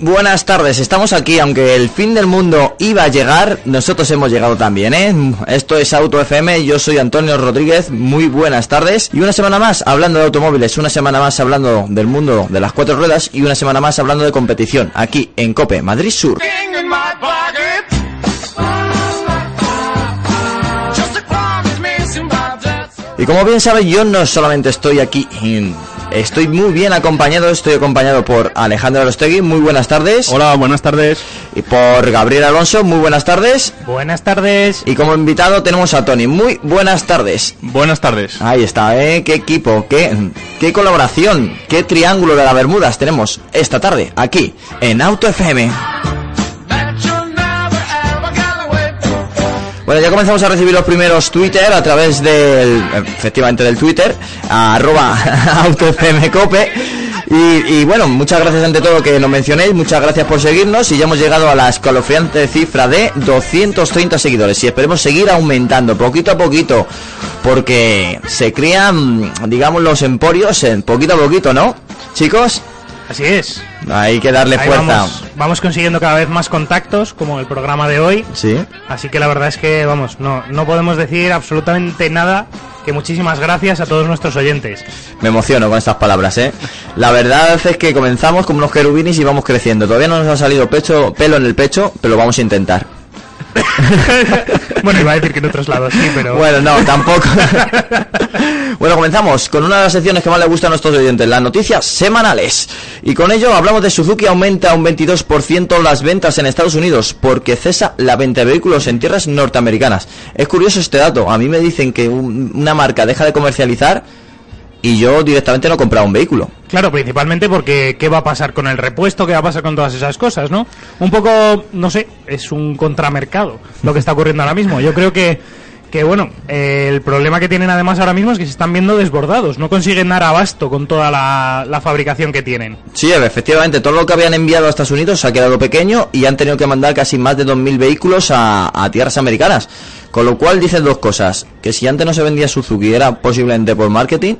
Buenas tardes, estamos aquí, aunque el fin del mundo iba a llegar, nosotros hemos llegado también, ¿eh? Esto es Auto FM, yo soy Antonio Rodríguez, muy buenas tardes. Y una semana más hablando de automóviles, una semana más hablando del mundo de las cuatro ruedas y una semana más hablando de competición, aquí en COPE, Madrid Sur. Y como bien saben, yo no solamente estoy aquí, en- estoy muy bien acompañado, estoy acompañado por Alejandro Arostegui, muy buenas tardes. Hola, buenas tardes. Y por Gabriel Alonso, muy buenas tardes. Buenas tardes. Y como invitado tenemos a Tony, muy buenas tardes. Buenas tardes. Ahí está, ¿eh? Qué equipo, qué, qué colaboración, qué triángulo de las Bermudas tenemos esta tarde aquí en Auto FM. Bueno, ya comenzamos a recibir los primeros Twitter a través del, efectivamente del Twitter, arroba autofmcope. Y, y bueno, muchas gracias ante todo que nos mencionéis, muchas gracias por seguirnos y ya hemos llegado a la escalofriante cifra de 230 seguidores y esperemos seguir aumentando poquito a poquito porque se crean, digamos, los emporios en poquito a poquito, ¿no? Chicos, Así es. Hay que darle Ahí fuerza. vamos, vamos consiguiendo cada vez más contactos, como el programa de hoy. Sí. Así que la verdad es que, vamos, no, no podemos decir absolutamente nada que muchísimas gracias a todos nuestros oyentes. Me emociono con estas palabras, ¿eh? La verdad es que comenzamos como unos querubinis y vamos creciendo. Todavía no nos ha salido pecho, pelo en el pecho, pero lo vamos a intentar. bueno, iba a decir que en otros lados sí, pero... Bueno, no, tampoco. bueno, comenzamos con una de las secciones que más le gusta a nuestros oyentes, las noticias semanales. Y con ello hablamos de Suzuki aumenta un 22% las ventas en Estados Unidos porque cesa la venta de vehículos en tierras norteamericanas. Es curioso este dato. A mí me dicen que un- una marca deja de comercializar y yo directamente no he comprado un vehículo. Claro, principalmente porque qué va a pasar con el repuesto, qué va a pasar con todas esas cosas, ¿no? Un poco, no sé, es un contramercado lo que está ocurriendo ahora mismo. Yo creo que, que bueno, eh, el problema que tienen además ahora mismo es que se están viendo desbordados, no consiguen dar abasto con toda la, la fabricación que tienen. Sí, efectivamente, todo lo que habían enviado a Estados Unidos se ha quedado pequeño y han tenido que mandar casi más de 2.000 vehículos a, a tierras americanas. Con lo cual dicen dos cosas, que si antes no se vendía Suzuki era posiblemente por marketing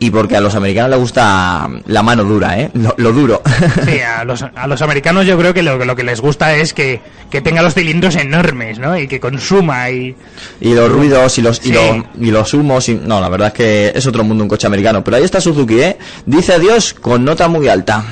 y porque a los americanos les gusta la mano dura, ¿eh? Lo, lo duro. Sí, a los, a los americanos yo creo que lo, lo que les gusta es que, que tenga los cilindros enormes, ¿no? Y que consuma y... y los ruidos y los, y, los, y los humos. Y, no, la verdad es que es otro mundo un coche americano. Pero ahí está Suzuki, ¿eh? Dice adiós con nota muy alta.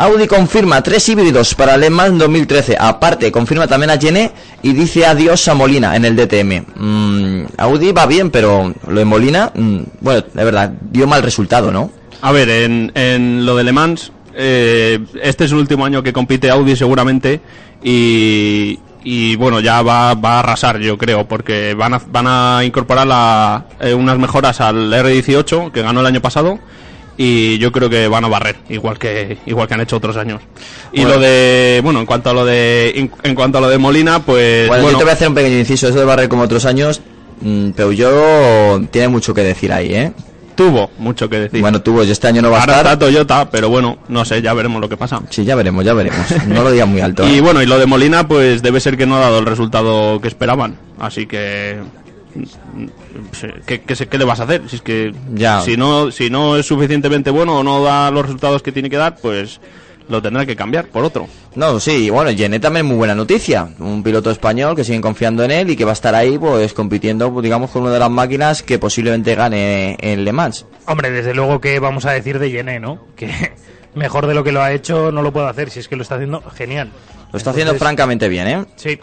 Audi confirma tres híbridos para Le Mans 2013. Aparte, confirma también a Gené y dice adiós a Molina en el DTM. Mm, Audi va bien, pero lo de Molina, mm, bueno, de verdad, dio mal resultado, ¿no? A ver, en, lo de Le Mans, eh, este es el último año que compite Audi seguramente y, bueno, ya va, va a arrasar yo creo, porque van a, van a incorporar la- eh, unas mejoras al R18 que ganó el año pasado y yo creo que van a barrer igual que igual que han hecho otros años y Bueno. lo de bueno en cuanto a lo de en, cuanto a lo de Molina pues Bueno, bueno, yo te voy a hacer un pequeño inciso. Eso de barrer como otros años, mm, Peugeot tiene mucho que decir ahí, ¿eh? tuvo mucho que decir Bueno, tuvo, yo este año no va a ahora estar. está Toyota pero bueno no sé ya veremos lo que pasa Sí, ya veremos, ya veremos. No lo digas muy alto. Y ¿eh? bueno, y lo de Molina, pues debe ser que no ha dado el resultado que esperaban. Así que. ¿Qué, qué, se- qué le vas a hacer? Si es que. Ya. Si no, si no es suficientemente bueno o no da los resultados que tiene que dar, pues lo tendrá que cambiar por otro. No, sí, y bueno, Gené también muy buena noticia. Un piloto español que siguen confiando en él y que va a estar ahí, pues, compitiendo, pues, digamos, con una de las máquinas que posiblemente gane en Le Mans. Hombre, desde luego que vamos a decir de Yené, ¿no? Que mejor de lo que lo ha hecho no lo puedo hacer, si es que lo está haciendo genial. Lo está haciendo Entonces- francamente bien, ¿eh? Sí,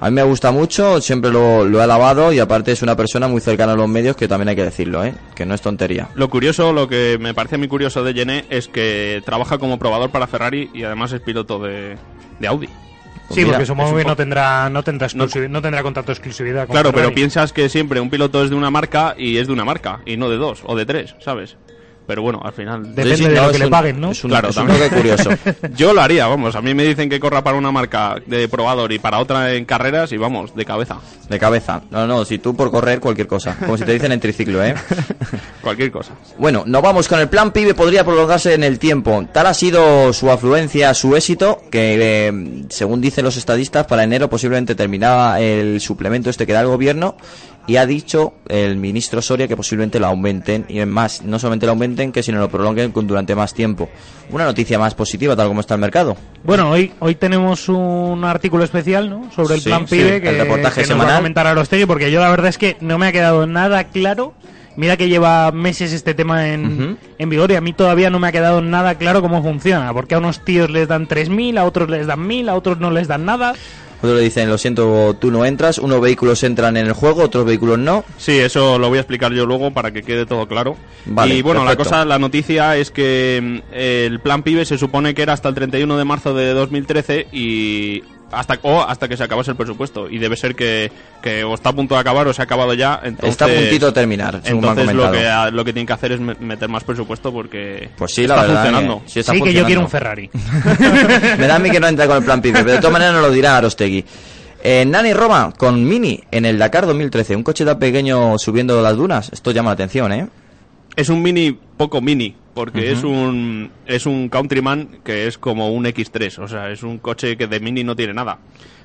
A mí me gusta mucho, siempre lo, lo he alabado y aparte es una persona muy cercana a los medios que también hay que decirlo, ¿eh? Que no es tontería. Lo curioso, lo que me parece muy curioso de Gené es que trabaja como probador para Ferrari y además es piloto de, de Audi. Pues sí, mira, porque un que no tendrá, no tendrá, exclusivi- no, tendrá contrato de exclusividad. con Claro, pero piensas que siempre un piloto es de una marca y es de una marca y no de dos o de tres, ¿sabes? Pero bueno, al final... Depende de lo que le un- paguen, ¿no? Es un, Claro, es un toque curioso. Yo lo haría, vamos. A mí me dicen que corra para una marca de probador y para otra en carreras y vamos, de cabeza. De cabeza. No, no, si tú por correr cualquier cosa. Como si te dicen en triciclo, ¿eh? Cualquier cosa. Bueno, nos vamos con el plan pibe podría prolongarse en el tiempo. Tal ha sido su afluencia, su éxito, que eh, según dicen los estadistas, para enero posiblemente terminaba el suplemento este que da el gobierno y ha dicho el ministro Soria que posiblemente lo aumenten y más, no solamente lo aumenten, que sino lo prolonguen con- durante más tiempo. Una noticia más positiva tal como está el mercado. Bueno, hoy hoy tenemos un artículo especial, ¿no? Sobre el Sí, plan sí, PIBE el que, reportaje que nos va semanal. a comentar Arostegui porque yo la verdad es que no me ha quedado nada claro. Mira que lleva meses este tema en, en vigor y a mí todavía no me ha quedado nada claro cómo funciona. Porque a unos tíos les dan 3.000, a otros les dan 1.000, a otros no les dan nada. Otros le dicen, lo siento, tú no entras. Unos vehículos entran en el juego, otros vehículos no. Sí, eso lo voy a explicar yo luego para que quede todo claro. Vale, y bueno, perfecto. la cosa, la noticia es que mm, el plan PIBE se supone que era hasta el 31 de marzo de 2013 y hasta o hasta que se acabase el presupuesto y debe ser que, que o está a punto de acabar o se ha acabado ya. Entonces, Está a puntito de terminar, según me han Entonces lo que, lo que tienen que hacer es me- meter más presupuesto porque Pues sí, está la verdad. funcionando. que sí está sí que yo quiero un. Ferrari. Me da a mí que no entra con el plan pibe, pero de todas maneras nos lo dirá Arostegui. Eh, Nani Roma con Mini en el Dakar 2013. Un coche tan pequeño subiendo las dunas. Esto llama la atención, ¿eh? Es un mini poco mini porque es un es un Countryman que es como un X3, o sea, es un coche que de mini no tiene nada.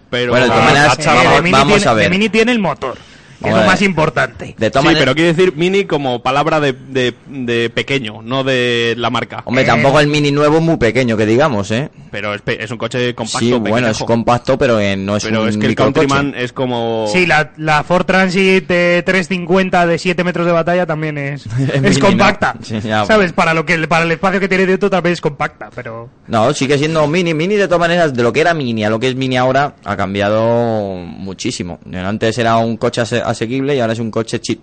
Pero Bueno, de todas maneras, la Eh, vamos- de Mini vamos tiene, a ver. de Mini tiene el motor, que es lo más importante. De Sí, pero quiere decir mini como palabra de, de, de pequeño, no de la marca. hombre, Eh, tampoco el Mini nuevo es muy pequeño, que digamos, ¿eh? Pero es, pe- es un coche compacto. sí, bueno, es compacto, pero eh, no es Pero un es que el. Countryman es como... Sí, la, la Ford Transit de 350 de 7 metros de batalla también es, es, mini, compacta. ¿no? Sí, ya, ¿Sabes? Para, lo que, para el espacio que tiene dentro también es compacta, pero... No, sigue siendo Mini. Mini, de todas maneras, de lo que era Mini a lo que es Mini ahora, ha cambiado muchísimo. Antes era un coche asequible y ahora es un coche cheap.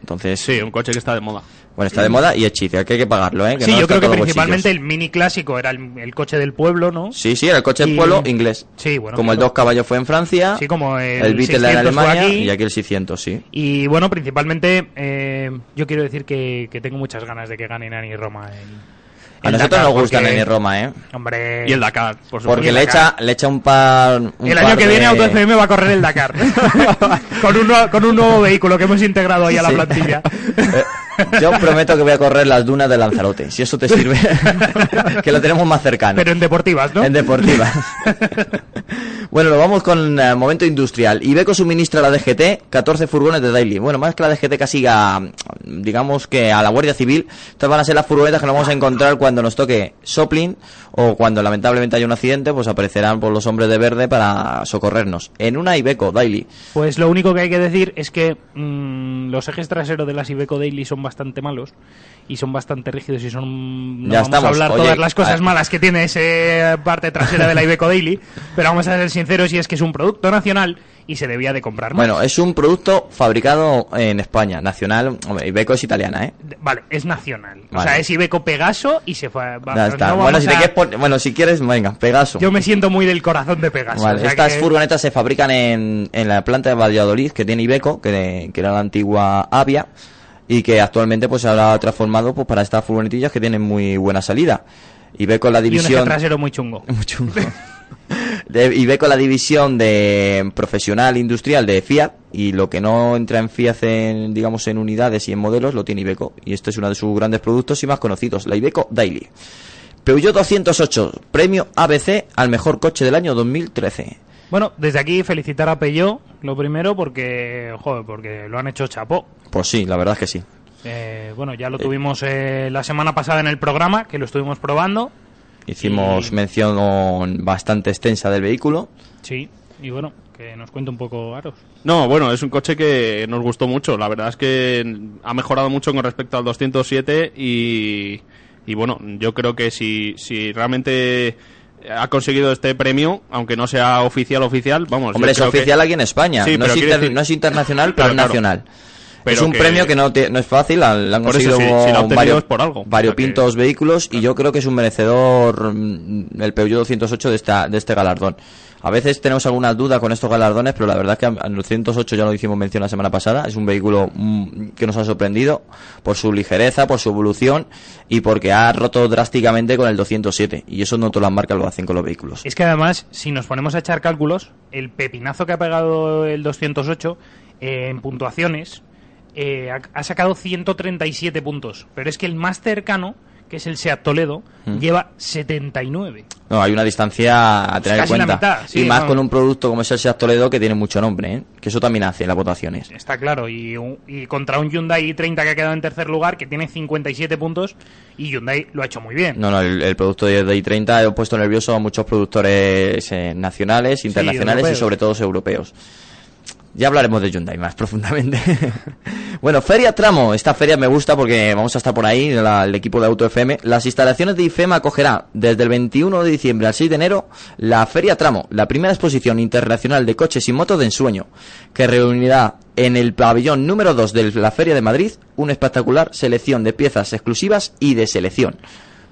Entonces, Sí, un coche que está de moda. bueno, está de moda y es cheap, que hay que pagarlo, ¿eh? Que sí, no yo creo que principalmente bolsillos. el Mini clásico era el, el coche del pueblo, ¿no? Sí, sí, era el coche del pueblo inglés. Sí, bueno, Como el dos caballos fue en Francia, Sí, como el, el Beetle en 600 fue Alemania aquí. y aquí el 600, sí. Y bueno, principalmente eh, yo quiero decir que, que tengo muchas ganas de que gane Nani Roma. en- A nosotros Dakar, nos gusta porque, Nani Roma, ¿eh? Hombre, Y el Dakar, por supuesto. Porque le echa, le echa un par. un el par año que de- viene Auto FM va a correr el Dakar. con, un, nuevo- con un nuevo vehículo que hemos integrado ahí a la Sí. plantilla. Yo prometo que voy a correr las dunas de Lanzarote, si eso te sirve. que lo tenemos más cercano. Pero en deportivas, ¿no? En deportiva. bueno, nos vamos con el momento industrial. Ibeco suministra a la DGT 14 furgones de Daily. Bueno, más que la DGT que siga, digamos que a la Guardia Civil, estas van a ser las furgonetas que nos vamos a encontrar cuando nos toque Soplin o cuando lamentablemente haya un accidente, pues aparecerán por los hombres de verde para socorrernos. En una Ibeco Daily. Pues lo único que hay que decir es que mm, los ejes traseros de las Iveco Daily son bastante malos y son bastante rígidos y son... No Ya vamos estamos. a hablar Oye, todas las cosas malas que tiene esa parte trasera de la Iveco Daily, pero vamos a ser sinceros y es que es un producto nacional y se debía de comprar más. Bueno, es un producto fabricado en España, nacional. Hombre, Ibeco es italiana, ¿eh? Vale, es nacional. O Vale. sea, es Iveco Pegaso y se fue... va- Ya está. no bueno, vamos si te a- quieres bueno, si quieres, venga, Pegaso. Yo me siento muy del corazón de Pegaso. Vale, o sea estas que- furgonetas se fabrican en, en la planta de Valladolid que tiene Ibeco, que, que era la antigua Avia, y que actualmente pues se habrá transformado pues, para estas furgonetillas que tienen muy buena salida. Ibeco es la Y un división... trasero muy chungo. Muy chungo. De Ibeco es la división de profesional industrial de Fiat y lo que no entra en Fiat en, digamos en unidades y en modelos lo tiene Ibeco y este es uno de sus grandes productos y más conocidos, la Ibeco Daily. Peugeot 208, premio ABC al mejor coche del año 2013. Bueno, desde aquí felicitar a Peugeot, lo primero, porque, joder, porque lo han hecho chapó. Pues sí, la verdad es que sí. Eh, bueno, ya lo tuvimos eh, la semana pasada en el programa, que lo estuvimos probando. Hicimos Y- mención bastante extensa del vehículo. Sí, y bueno, que nos cuente un poco Aros. No, bueno, es un coche que nos gustó mucho. La verdad es que ha mejorado mucho con respecto al 207 y, y bueno, yo creo que si, si realmente ha conseguido este premio, aunque no sea oficial oficial, vamos. Hombre, es que- oficial aquí en España. Sí, no, es inter- decir- no es internacional, pero Claro, nacional. Pero es un que- premio que no, te- no es fácil, la- han Por eso, conseguido si- si varios, por algo. variopintos que- vehículos y yo creo que es un merecedor mm, el Peugeot 208 de, esta, de este galardón. A veces tenemos algunas dudas con estos galardones, pero la verdad es que al 208 ya lo hicimos mención la semana pasada. Es un vehículo mm, que nos ha sorprendido por su ligereza, por su evolución y porque ha roto drásticamente con el 207. Y eso no todas las marcas lo hacen con los vehículos. Es que además, si nos ponemos a echar cálculos, el pepinazo que ha pegado el 208 eh, en puntuaciones eh, ha, ha sacado 137 puntos. Pero es que el más cercano, que es el SEAT Toledo, Mm. lleva 79. No, hay una distancia a tener en casi cuenta. mitad, sí, y más no. con un producto como es el Seat Toledo que tiene mucho nombre, ¿eh? que eso también hace las votaciones. Está claro. Y, contra un Hyundai i30 que ha quedado en tercer lugar, que tiene 57 puntos, y Hyundai lo ha hecho muy bien. No, no, el, el producto de, de i30 ha puesto nervioso a muchos productores eh, nacionales, internacionales y sobre todo europeos. Ya hablaremos de Hyundai más profundamente. bueno, Feria Tramo. Esta feria me gusta porque vamos a estar por ahí, la- el equipo de Auto FM. Las instalaciones de IFEMA acogerá desde el 21 de diciembre al 6 de enero la Feria Tramo, la primera exposición internacional de coches y motos de ensueño, que reunirá en el pabellón número 2 de la Feria de Madrid una espectacular selección de piezas exclusivas y de selección.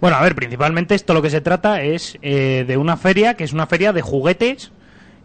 Bueno, a ver, principalmente esto lo que se trata es eh, de una feria que es una feria de juguetes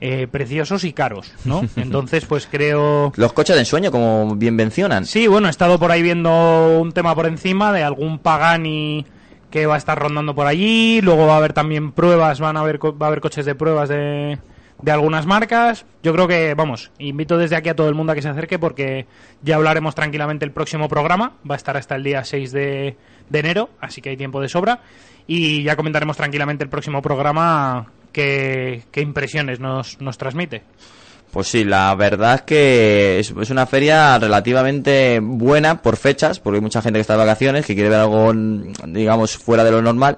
eh, preciosos y caros, ¿no? Entonces, pues creo... Los coches de ensueño, como bien mencionan. Sí, bueno, he estado por ahí viendo un tema por encima de algún Pagani que va a estar rondando por allí, luego va a haber también pruebas, van a haber, co- va a haber coches de pruebas de, de algunas marcas. Yo creo que, vamos, invito desde aquí a todo el mundo a que se acerque porque ya hablaremos tranquilamente el próximo programa, va a estar hasta el día 6 de, de enero, así que hay tiempo de sobra, y ya comentaremos tranquilamente el próximo programa qué, qué impresiones nos, nos transmite. Pues sí, la verdad es que es, una feria relativamente buena por fechas, porque hay mucha gente que está de vacaciones, que quiere ver algo, digamos, fuera de lo normal,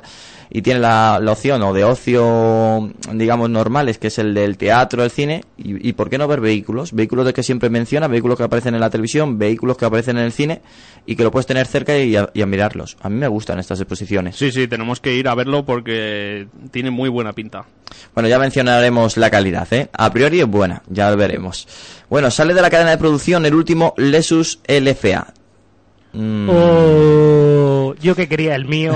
y tiene la, la opción o de ocio, digamos, normales, que es el del teatro, el cine, y, y ¿por qué no ver vehículos? Vehículos de que siempre menciona, vehículos que aparecen en la televisión, vehículos que aparecen en el cine, y que lo puedes tener cerca y, a- y admirarlos. A mí me gustan estas exposiciones. Sí, sí, tenemos que ir a verlo porque tiene muy buena pinta. Bueno, ya mencionaremos la calidad, ¿eh? A priori es buena, ya lo veremos. Bueno, sale de la cadena de producción el último Lexus LFA. Mm, Oh, yo que quería el mío.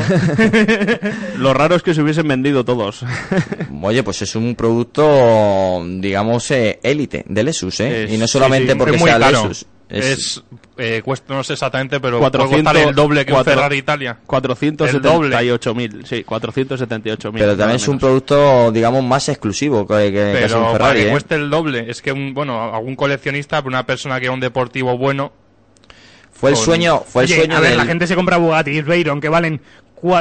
Lo raro es que se hubiesen vendido todos. Oye, pues es un producto, digamos, eh, élite de Lexus, ¿eh? Es- y no sí, solamente sí, porque es muy sea caro. Lexus. Es- Es, eh, cuesta, no sé exactamente, pero 400, puede costar el doble que un cuatro- Ferrari Italia. 478.000, sí, 478.000. pero también es un producto, digamos, más exclusivo que, que- que es un Pero para Ferrari, que ¿eh? cueste el doble, es que un, bueno, algún coleccionista, una persona que era un deportivo bueno, Fue el con- sueño, fue el Oye, sueño a ver, del- la gente se compra Bugatti Veyron que valen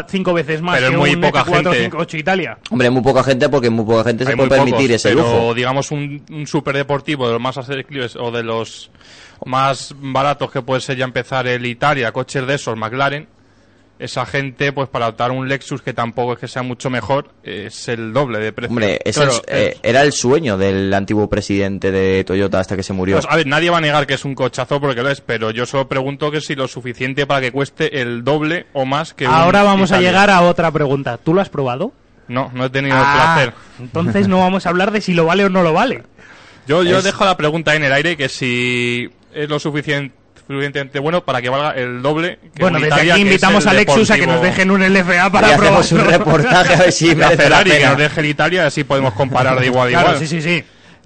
cinco veces más Pero es que muy un poca F4 gente. 58 Italia. Hombre, muy poca gente porque muy poca gente se puede muy permitir pocos, ese pero lujo. digamos un, un superdeportivo de los más asequibles o de los más baratos que puede ser ya empezar el Italia, coches de esos, McLaren, esa gente, pues para optar un Lexus que tampoco es que sea mucho mejor, es el doble de precio. Hombre, es Claro, el- eh, era el sueño del antiguo presidente de Toyota hasta que se murió. Pues, a ver, nadie va a negar que es un cochazo porque lo es, pero yo solo pregunto que si lo suficiente para que cueste el doble o más que un Ahora vamos a llegar a otra pregunta. ¿Tú lo has probado? No, no he tenido Ah, el placer. entonces no vamos a hablar de si lo vale o no lo vale. Yo, yo Es- dejo la pregunta en el aire que si es lo suficien- suficientemente bueno para que valga el doble que Bueno, desde Italia, aquí invitamos a Lexus a que nos dejen un LFA y para hacemos un reportaje a ver si la merece la Ferrari que nos deje el Italia así podemos comparar de igual a Claro, igual. sí, sí, sí.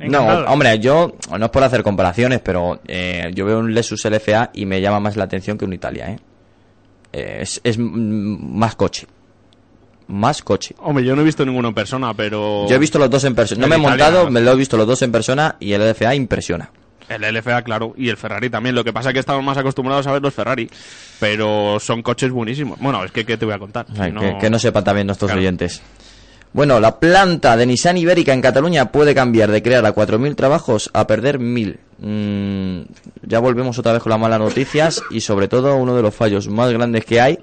No, hombre, yo no es por hacer comparaciones, pero eh, yo veo un Lexus LFA y me llama más la atención que un Italia, ¿eh? Eh, es, es más coche. Más coche. Hombre, yo no he visto ninguno en persona, pero... Yo he visto los dos en persona. No me he Italia, montado, no. me lo he visto los dos en persona y el LFA impresiona. El LFA, claro, y el Ferrari también. Lo que pasa es que estamos más acostumbrados a ver los Ferrari, pero son coches buenísimos. Bueno, es que ¿qué te voy a contar? Si Ay, no- que, que no sepan también nuestros Claro. oyentes. Bueno, la planta de Nissan Ibérica en Cataluña puede cambiar de crear a 4.000 trabajos a perder 1.000. Mm, ya volvemos otra vez con las malas noticias y sobre todo uno de los fallos más grandes que hay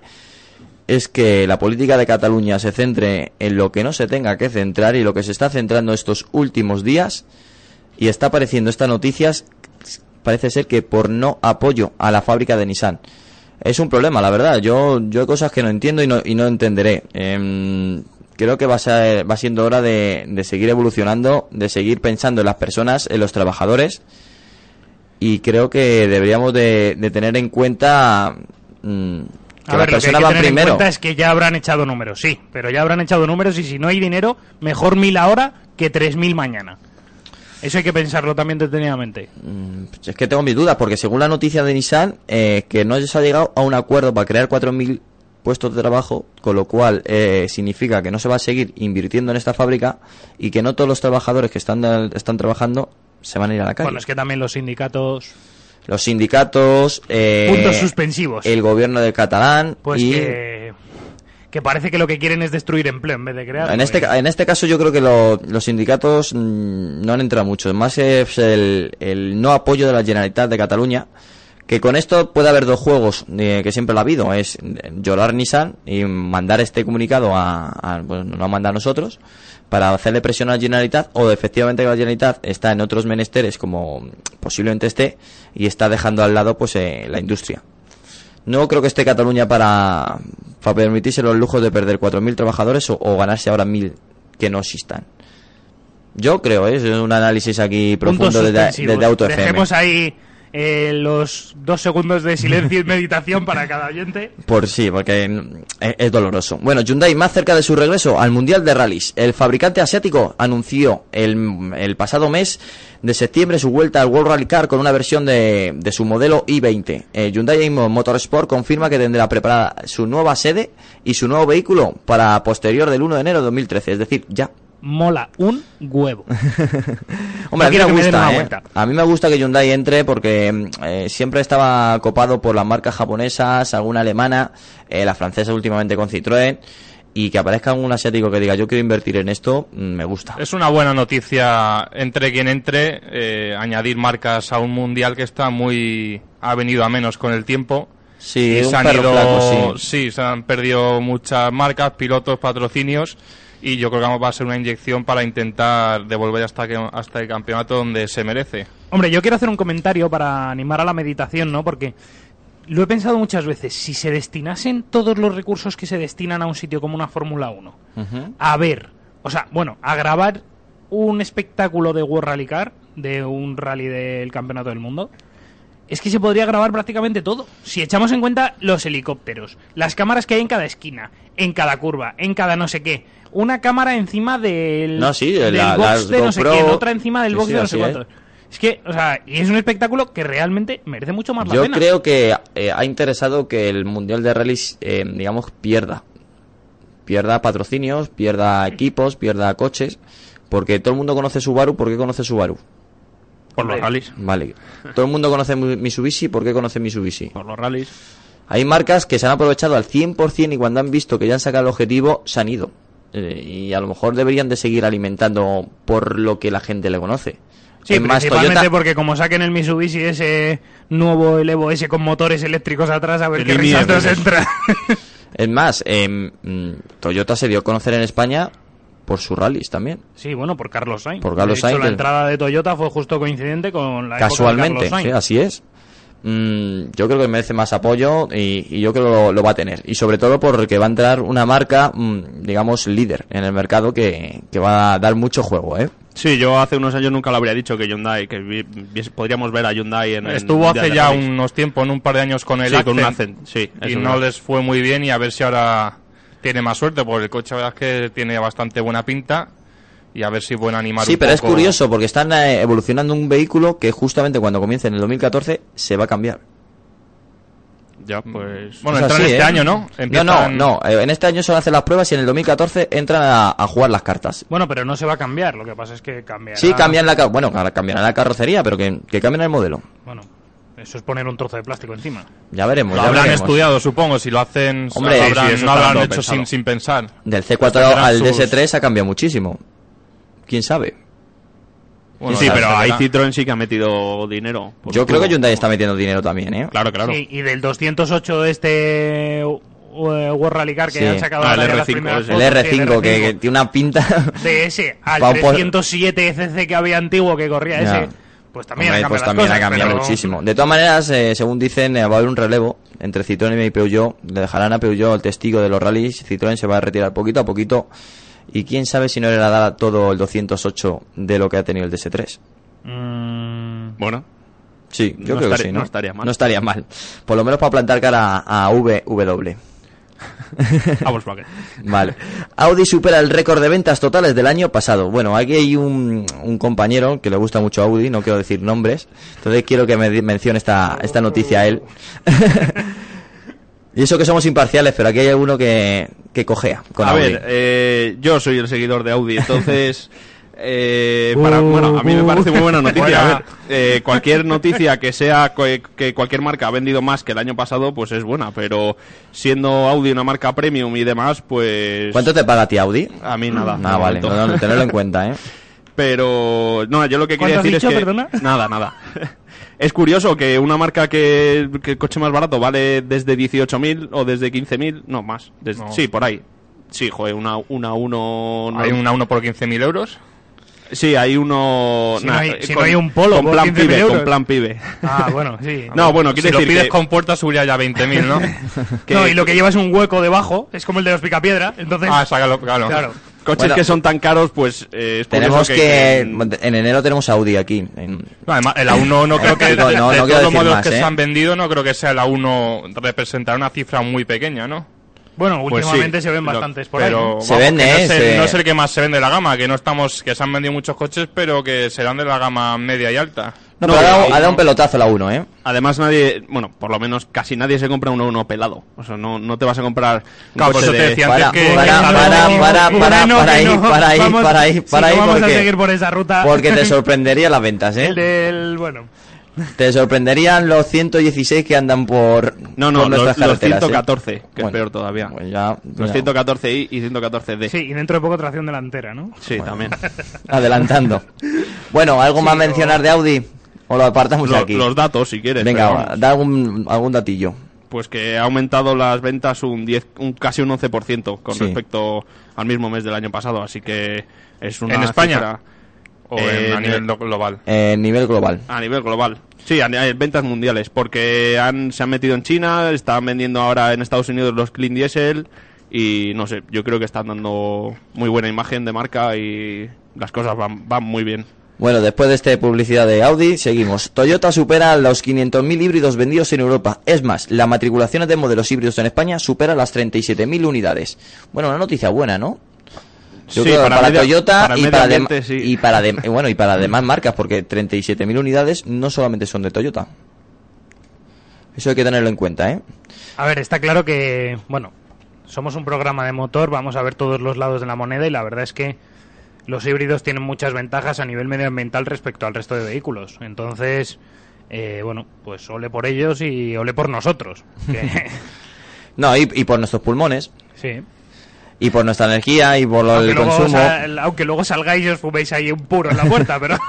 es que la política de Cataluña se centre en lo que no se tenga que centrar y lo que se está centrando estos últimos días y está apareciendo estas noticias parece ser que por no apoyo a la fábrica de Nissan. Es un problema, la verdad. Yo, yo hay cosas que no entiendo y no, y no entenderé. Em, creo que va, a ser- va siendo hora de, de seguir evolucionando, de seguir pensando en las personas, en los trabajadores y creo que deberíamos de, de tener en cuenta mm, que A ver, lo que hay personas que van tener en primero. cuenta es que ya habrán echado números, sí, pero ya habrán echado números y si no hay dinero, mejor mil ahora que tres mil mañana. Eso hay que pensarlo también detenidamente. Mm, pues Es que tengo mis dudas, porque según la noticia de Nissan, eh, que no se ha llegado a un acuerdo para crear 4.000 puestos de trabajo, con lo cual eh, significa que no se va a seguir invirtiendo en esta fábrica y que no todos los trabajadores que están, están trabajando se van a ir a la calle. Bueno, es que también los sindicatos... Los sindicatos, eh, Puntos suspensivos. el gobierno del catalán Pues y... que, que parece que lo que quieren es destruir empleo en vez de crear. En este, ca- en este caso yo creo que lo- los sindicatos mm, no han entrado mucho. Más es el, el no apoyo de la Generalitat de Cataluña. Que con esto puede haber dos juegos eh, que siempre lo ha habido. Es eh, llorar Nissan y mandar este comunicado a, a pues, no mandar a nosotros para hacerle presión a la Generalitat o efectivamente la Generalitat está en otros menesteres como posiblemente esté y está dejando al lado pues eh, la industria. No creo que esté Cataluña para, para permitirse los lujos de perder 4.000 trabajadores o, o ganarse ahora 1.000 que no existan. Yo creo, ¿eh? es un análisis aquí profundo desde, desde Auto FM. Dejemos ahí eh, los dos segundos de silencio y meditación para cada oyente. Por sí, porque mm, es, es doloroso. Bueno, Hyundai más cerca de su regreso al Mundial de Rallys. El fabricante asiático anunció el, el pasado mes de septiembre su vuelta al World Rally Car con una versión de, de su modelo i20. Eh, Hyundai Motorsport confirma que tendrá preparada su nueva sede y su nuevo vehículo para posterior del 1 de enero de 2013, es decir, ya. Mola un huevo. Hombre, No a mí me gusta, ¿eh? A mí me gusta que Hyundai entre porque mm, eh, siempre estaba copado por las marcas japonesas, alguna alemana, eh, la francesa últimamente con Citroën, y que aparezca un asiático que diga yo quiero invertir en esto, mm, me gusta. Es una buena noticia entre quien entre, eh, añadir marcas a un mundial que está muy ha venido a menos con el tiempo. Sí, Y un se han perro ido, flaco, sí. sí, se han perdido muchas marcas, pilotos, patrocinios y yo creo que va a ser una inyección para intentar devolver hasta que hasta el campeonato donde se merece. Hombre, yo quiero hacer un comentario para animar a la meditación, ¿no? Porque lo he pensado muchas veces. Si se destinasen todos los recursos que se destinan a un sitio como una Fórmula 1 Ujú. a ver, o sea, bueno, a grabar un espectáculo de World Rally Car, de un rally del Campeonato del Mundo, es que se podría grabar prácticamente todo. Si echamos en cuenta los helicópteros, las cámaras que hay en cada esquina, en cada curva, en cada no sé qué, una cámara encima del, No, sí, del la- box las de no sé quién, otra encima del sí, box sí, de no sé cuántos. Es que, o sea, y es un espectáculo que realmente merece mucho más la Yo pena. creo que eh, ha interesado que el Mundial de Rallys, eh, digamos, pierda. Pierda patrocinios, pierda equipos, pierda coches. Porque todo el mundo conoce Subaru, ¿por qué conoce Subaru? Por los rallies. Vale. Todo el mundo conoce Mi- Mitsubishi, ¿por qué conoce Mitsubishi? Por los rallies. Hay marcas que se han aprovechado al 100% y cuando han visto que ya han sacado el objetivo, se han ido. Eh, y a lo mejor deberían de seguir alimentando por lo que la gente le conoce. Sí, Es más, principalmente Toyota, porque como saquen el Mitsubishi ese nuevo el Evo S con motores eléctricos atrás, a ver El qué risas nos es- entra. es más em, mm, Toyota se dio a conocer en España por sus rallies también. sí, bueno, por Carlos Sainz. Por Carlos de hecho, Sainz, la entrada de Toyota fue justo coincidente con la época de Casualmente, Carlos Sainz. sí, así es. Mm, yo creo que merece más apoyo y, y yo creo que lo, lo va a tener. Y sobre todo porque va a entrar una marca, mm, digamos, líder en el mercado que, que va a dar mucho juego, ¿eh? Sí, yo hace unos años nunca lo habría dicho que Hyundai, que vi- vi- podríamos ver a Hyundai en el Estuvo hace ya unos tiempos, en un par de años con el Sí, con un Accent, Accent, sí, y no es. les fue muy bien y a ver si ahora tiene más suerte, porque el coche la verdad es que tiene bastante buena pinta y a ver si pueden animar Sí, un pero es curioso porque están eh, evolucionando un vehículo que justamente cuando comience en el 2014 se va a cambiar. Ya, pues... Bueno, Es entran así, este ¿eh? año, ¿no? No, no, no. eh, En este año solo hacen las pruebas y en el 2014 entran a, a jugar las cartas. Bueno, pero no se va a cambiar, lo que pasa es que cambiará... Sí, cambian la, bueno, cambiarán la carrocería, pero que, que cambien el modelo. Bueno, eso es poner un trozo de plástico encima. Ya veremos. Lo ya habrán veremos. estudiado, supongo, si lo hacen, Hombre, lo habrán- sí, no todo hecho sin, sin pensar. Del C4 Pues al sus- DS3 ha cambiado muchísimo. ¿Quién sabe? Bueno, sí, pero ahí. Citroën sí que ha metido dinero. Yo creo que. Hyundai está metiendo dinero también, ¿eh? Claro, claro. Sí, y del 208 de este eh, World Rally Car que Sí. han sacado Ah, el ya las R5 primeras ese. El fotos, sí, R5, que, que tiene una pinta... de ese al Va por- 307 cc que había antiguo que corría Ya. ese, pues también Hombre, ha pues cambiado también las ha cosas, cambiado pero- muchísimo. De todas maneras, eh, según dicen, eh, va a haber un relevo entre Citroën y Peugeot. Le dejarán a Peugeot el testigo de los rallies. Citroën se va a retirar poquito a poquito Y quién sabe si no le da todo el 208 de lo que ha tenido el DS3. Mm, Bueno, Sí, yo No creo que sí, ¿no? no estaría mal. No estaría mal. Por lo menos para plantar cara a, a VW. a Volkswagen. Vale. Audi supera el récord de ventas totales del año pasado. Bueno, aquí hay un, un compañero que le gusta mucho Audi, no quiero decir nombres, entonces quiero que me mencione esta, esta noticia a él. y eso que somos imparciales, pero aquí hay alguno que, que cojea con a Audi. ver, eh, yo soy el seguidor de Audi, entonces... eh, para, Uh, bueno, a mí me uh. parece muy buena noticia. A ver, eh, cualquier noticia que sea que cualquier marca ha vendido más que el año pasado, pues es buena. Pero siendo Audi una marca premium y demás, pues ¿Cuánto te paga a ti Audi? a mí nada. Ah, vale, momento. no, no, tenerlo en cuenta, ¿eh? Pero no, yo lo que quería ¿Cuánto decir has es dicho, que perdona? nada, nada. Es curioso que una marca que, que el coche más barato vale desde 18.000 o desde 15.000, no más, des- No. sí, por ahí. Sí, joder, una una uno no- Hay una 1 por 15.000 euros. Sí, hay uno Si no hay- eh, si no hay un Polo con plan 15.000 pibe, euros. con plan pibe. Ah, bueno, sí. No, bueno, quiere si lo decir pides que, con puertas subiría ya 20.000, ¿no? que- no, y lo que lleva es un hueco debajo, es como el de los picapiedra, entonces... ah, sácalo, claro. claro. Coches Bueno, que son tan caros, pues eh, es Tenemos que, que- En enero tenemos Audi aquí. en- No, además, el A1 no creo que, de, No, de no quiero todos los modelos más, que ¿eh? se han vendido, no creo que sea el A1 representar una cifra muy pequeña, ¿no? Bueno, Pues últimamente sí, se ven lo- bastantes por ahí. pero, ¿no? Se vamos, vende, que no, ¿eh? es el, Se- no es el que más se vende de la gama, que no estamos, que se han vendido muchos coches, pero que serán de la gama media y alta. No, No, pero ha dado, no. ha dado un pelotazo la 1, ¿eh? Además nadie, bueno, por lo menos casi nadie se compra uno uno pelado. O sea, no, no te vas a comprar un Claro, por coche eso te de- decía Para, antes que... para, que para, para, para, para que ahí, no, para ahí, vamos- para ahí, para ahí, vamos a porque, seguir por esa ruta. porque te sorprendería las ventas, El ¿eh? del... bueno... Te sorprenderían los 116 que andan por, No, no, por nuestras los, los carreteras, ¿eh? 114, que Bueno, es peor todavía. pues ya, Los ya. 114i y 114d. Sí, y dentro de poco tracción delantera, ¿no? Sí, también. Adelantando. Bueno, ¿algo más mencionar de Audi? ¿O lo apartamos Lo- aquí? los datos, si quieres. Venga, da algún, algún datillo. Pues que ha aumentado las ventas un 10, un, casi un 11% con Sí. respecto al mismo mes del año pasado. Así que es una ¿En España? cifra- O Eh, en- a nivel global. Eh, nivel global. A nivel global. Sí, a, a ventas mundiales, porque han, se han metido en China, están vendiendo ahora en Estados Unidos los Clean Diesel y no sé, yo creo que están dando muy buena imagen de marca y las cosas van, van muy bien. Bueno, después de esta publicidad de Audi, seguimos. Toyota supera los 500.000 híbridos vendidos en Europa. Es más, la matriculación de modelos híbridos en España supera las 37.000 unidades. Bueno, una noticia buena, ¿no? Yo Sí, creo para para, medio- Toyota para y, para dem- ambiente, sí. y para dem- y bueno y para demás marcas, porque 37.000 unidades no solamente son de Toyota. Eso hay que tenerlo en cuenta, ¿eh? A ver, está claro que, bueno, somos un programa de motor, vamos a ver todos los lados de la moneda y la verdad es que los híbridos tienen muchas ventajas a nivel medioambiental respecto al resto de vehículos. Entonces, eh, bueno, pues ole por ellos y ole por nosotros. que- No, y, y por nuestros pulmones, sí. y por nuestra energía, y por luego, consumo, sal- aunque luego salgáis y os fuméis ahí un puro en la puerta, pero...